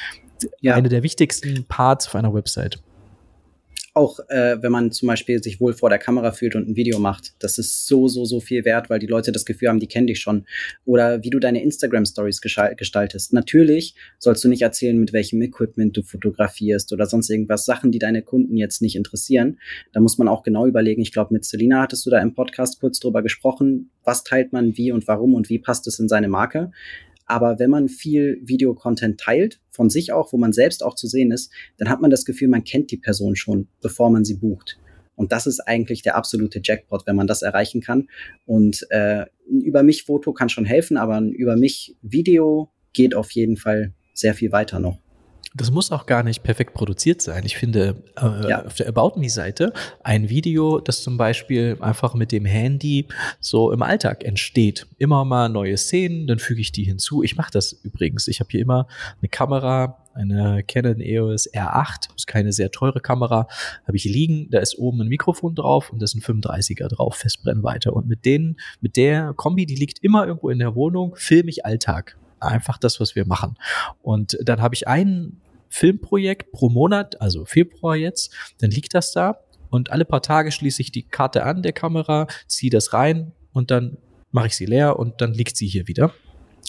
ja. eine der wichtigsten Parts auf einer Website auch äh, wenn man zum Beispiel sich wohl vor der Kamera fühlt und ein Video macht, das ist so, so, so viel wert, weil die Leute das Gefühl haben, die kennen dich schon. Oder wie du deine Instagram-Stories gestaltest. Natürlich sollst du nicht erzählen, mit welchem Equipment du fotografierst oder sonst irgendwas, Sachen, die deine Kunden jetzt nicht interessieren. Da muss man auch genau überlegen. Ich glaube, mit Selina hattest du da im Podcast kurz drüber gesprochen. Was teilt man wie und warum und wie passt es in seine Marke? Aber wenn man viel Videocontent teilt, von sich auch, wo man selbst auch zu sehen ist, dann hat man das Gefühl, man kennt die Person schon, bevor man sie bucht. Und das ist eigentlich der absolute Jackpot, wenn man das erreichen kann. Und äh, ein Über mich Foto kann schon helfen, aber ein Über mich Video geht auf jeden Fall sehr viel weiter noch. Das muss auch gar nicht perfekt produziert sein. Ich finde äh, ja. auf der About Me-Seite ein Video, das zum Beispiel einfach mit dem Handy so im Alltag entsteht. Immer mal neue Szenen, dann füge ich die hinzu. Ich mache das übrigens. Ich habe hier immer eine Kamera, eine Canon EOS R8, ist keine sehr teure Kamera, habe ich liegen. Da ist oben ein Mikrofon drauf und da ist ein 35er drauf, Festbrennweite. Und mit denen, mit der Kombi, die liegt immer irgendwo in der Wohnung, filme ich Alltag einfach das, was wir machen. Und dann habe ich einen Filmprojekt pro Monat, also Februar jetzt, dann liegt das da und alle paar Tage schließe ich die Karte an der Kamera, ziehe das rein und dann mache ich sie leer und dann liegt sie hier wieder.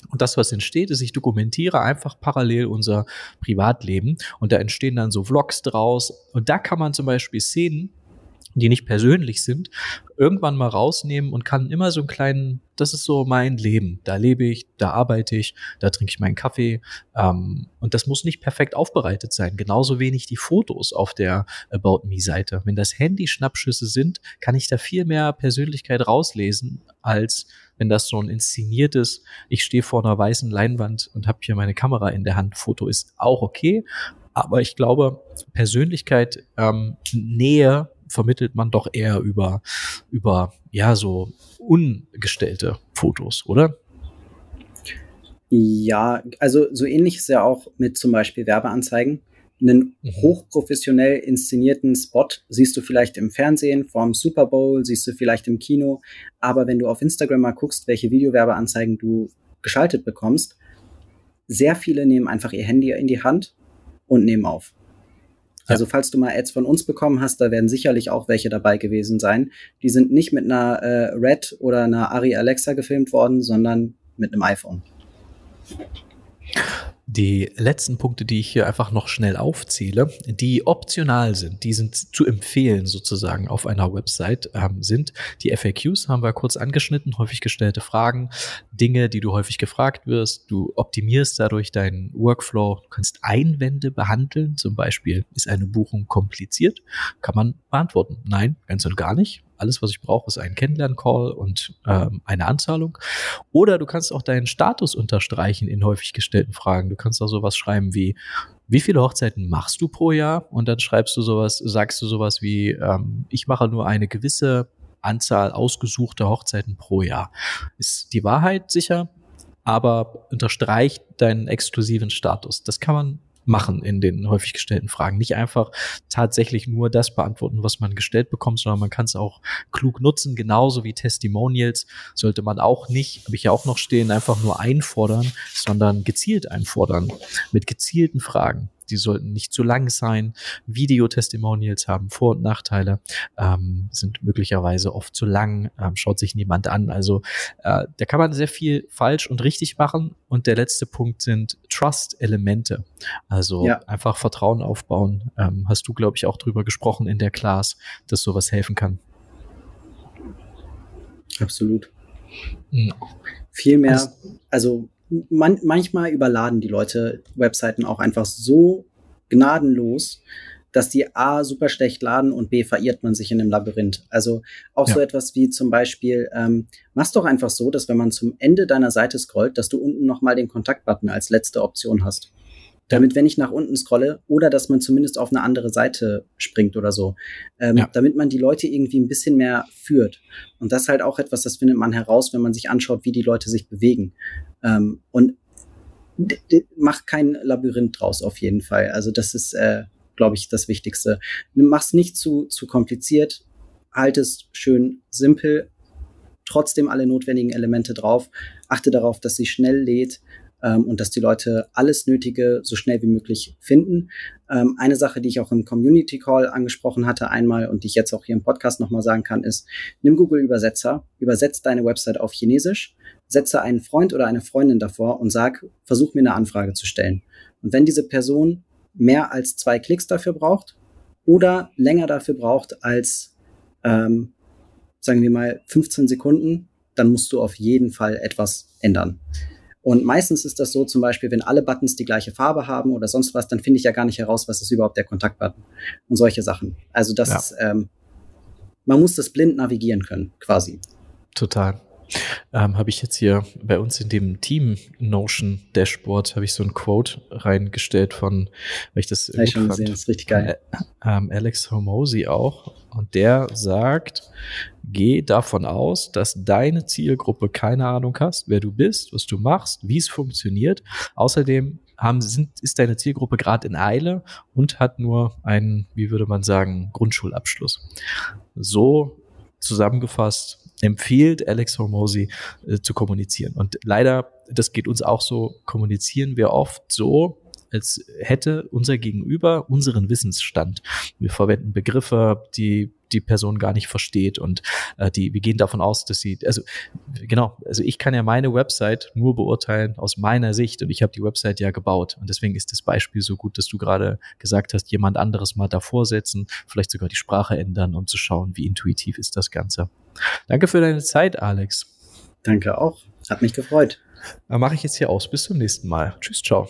Und das, was entsteht, ist, ich dokumentiere einfach parallel unser Privatleben und da entstehen dann so Vlogs draus und da kann man zum Beispiel Szenen die nicht persönlich sind, irgendwann mal rausnehmen und kann immer so einen kleinen, das ist so mein Leben. Da lebe ich, da arbeite ich, da trinke ich meinen Kaffee. Ähm, und das muss nicht perfekt aufbereitet sein. Genauso wenig die Fotos auf der About Me-Seite. Wenn das Handy Schnappschüsse sind, kann ich da viel mehr Persönlichkeit rauslesen, als wenn das so ein inszeniertes, ich stehe vor einer weißen Leinwand und habe hier meine Kamera in der Hand, Foto ist auch okay. Aber ich glaube, Persönlichkeit, ähm, Nähe vermittelt man doch eher über, über, ja, so ungestellte Fotos, oder? Ja, also so ähnlich ist ja auch mit zum Beispiel Werbeanzeigen. Einen mhm. hochprofessionell inszenierten Spot siehst du vielleicht im Fernsehen, vorm Super Bowl, siehst du vielleicht im Kino. Aber wenn du auf Instagram mal guckst, welche Videowerbeanzeigen du geschaltet bekommst, sehr viele nehmen einfach ihr Handy in die Hand und nehmen auf. Also falls du mal Ads von uns bekommen hast, da werden sicherlich auch welche dabei gewesen sein. Die sind nicht mit einer äh, Red oder einer Ari Alexa gefilmt worden, sondern mit einem iPhone. Die letzten Punkte, die ich hier einfach noch schnell aufzähle, die optional sind, die sind zu empfehlen sozusagen auf einer Website, ähm, sind die FAQs, haben wir kurz angeschnitten, häufig gestellte Fragen, Dinge, die du häufig gefragt wirst, du optimierst dadurch deinen Workflow, du kannst Einwände behandeln, zum Beispiel, ist eine Buchung kompliziert, kann man beantworten. Nein, ganz und gar nicht. Alles, was ich brauche, ist ein Kennenlern-Call und ähm, eine Anzahlung. Oder du kannst auch deinen Status unterstreichen in häufig gestellten Fragen. Du kannst auch sowas schreiben wie, wie viele Hochzeiten machst du pro Jahr? Und dann schreibst du sowas, sagst du sowas wie, ähm, ich mache nur eine gewisse Anzahl ausgesuchter Hochzeiten pro Jahr. Ist die Wahrheit sicher, aber unterstreicht deinen exklusiven Status. Das kann man machen in den häufig gestellten Fragen. Nicht einfach tatsächlich nur das beantworten, was man gestellt bekommt, sondern man kann es auch klug nutzen, genauso wie Testimonials sollte man auch nicht, habe ich ja auch noch stehen, einfach nur einfordern, sondern gezielt einfordern mit gezielten Fragen die sollten nicht zu lang sein. Videotestimonials haben Vor- und Nachteile, ähm, sind möglicherweise oft zu lang, ähm, schaut sich niemand an. Also äh, da kann man sehr viel falsch und richtig machen. Und der letzte Punkt sind Trust-Elemente. Also ja. einfach Vertrauen aufbauen. Ähm, hast du, glaube ich, auch drüber gesprochen in der Class, dass sowas helfen kann. Absolut. Mhm. Viel mehr, also man, manchmal überladen die Leute Webseiten auch einfach so gnadenlos, dass die A super schlecht laden und B verirrt man sich in einem Labyrinth. Also auch ja. so etwas wie zum Beispiel, ähm, mach's doch einfach so, dass wenn man zum Ende deiner Seite scrollt, dass du unten nochmal den Kontaktbutton als letzte Option hast damit, wenn ich nach unten scrolle oder dass man zumindest auf eine andere Seite springt oder so, ähm, ja. damit man die Leute irgendwie ein bisschen mehr führt. Und das ist halt auch etwas, das findet man heraus, wenn man sich anschaut, wie die Leute sich bewegen. Ähm, und mach kein Labyrinth draus auf jeden Fall. Also das ist, äh, glaube ich, das Wichtigste. Mach's nicht zu, zu kompliziert, halt es schön simpel, trotzdem alle notwendigen Elemente drauf, achte darauf, dass sie schnell lädt, ähm, und dass die Leute alles Nötige so schnell wie möglich finden. Ähm, eine Sache, die ich auch im Community Call angesprochen hatte einmal und die ich jetzt auch hier im Podcast nochmal sagen kann, ist, nimm Google Übersetzer, übersetzt deine Website auf Chinesisch, setze einen Freund oder eine Freundin davor und sag, versuch mir eine Anfrage zu stellen. Und wenn diese Person mehr als zwei Klicks dafür braucht oder länger dafür braucht als, ähm, sagen wir mal, 15 Sekunden, dann musst du auf jeden Fall etwas ändern. Und meistens ist das so, zum Beispiel, wenn alle Buttons die gleiche Farbe haben oder sonst was, dann finde ich ja gar nicht heraus, was ist überhaupt der Kontaktbutton und solche Sachen. Also das ja. ist, ähm, man muss das blind navigieren können, quasi. Total ähm, habe ich jetzt hier bei uns in dem Team Notion Dashboard habe ich so ein Quote reingestellt von, weil ich das, ich schon gesehen, das ist richtig geil. Äh, ähm, Alex Hormozy auch und der sagt, geh davon aus, dass deine Zielgruppe keine Ahnung hast, wer du bist, was du machst, wie es funktioniert. Außerdem haben, sind, ist deine Zielgruppe gerade in Eile und hat nur einen, wie würde man sagen, Grundschulabschluss. So zusammengefasst empfiehlt Alex Hormozy äh, zu kommunizieren. Und leider, das geht uns auch so, kommunizieren wir oft so, als hätte unser Gegenüber unseren Wissensstand. Wir verwenden Begriffe, die die Person gar nicht versteht und äh, die wir gehen davon aus, dass sie also genau, also ich kann ja meine Website nur beurteilen aus meiner Sicht und ich habe die Website ja gebaut und deswegen ist das Beispiel so gut, dass du gerade gesagt hast, jemand anderes mal davor setzen, vielleicht sogar die Sprache ändern, um zu schauen, wie intuitiv ist das Ganze. Danke für deine Zeit, Alex. Danke auch. Hat mich gefreut. Dann mache ich jetzt hier aus. Bis zum nächsten Mal. Tschüss, ciao.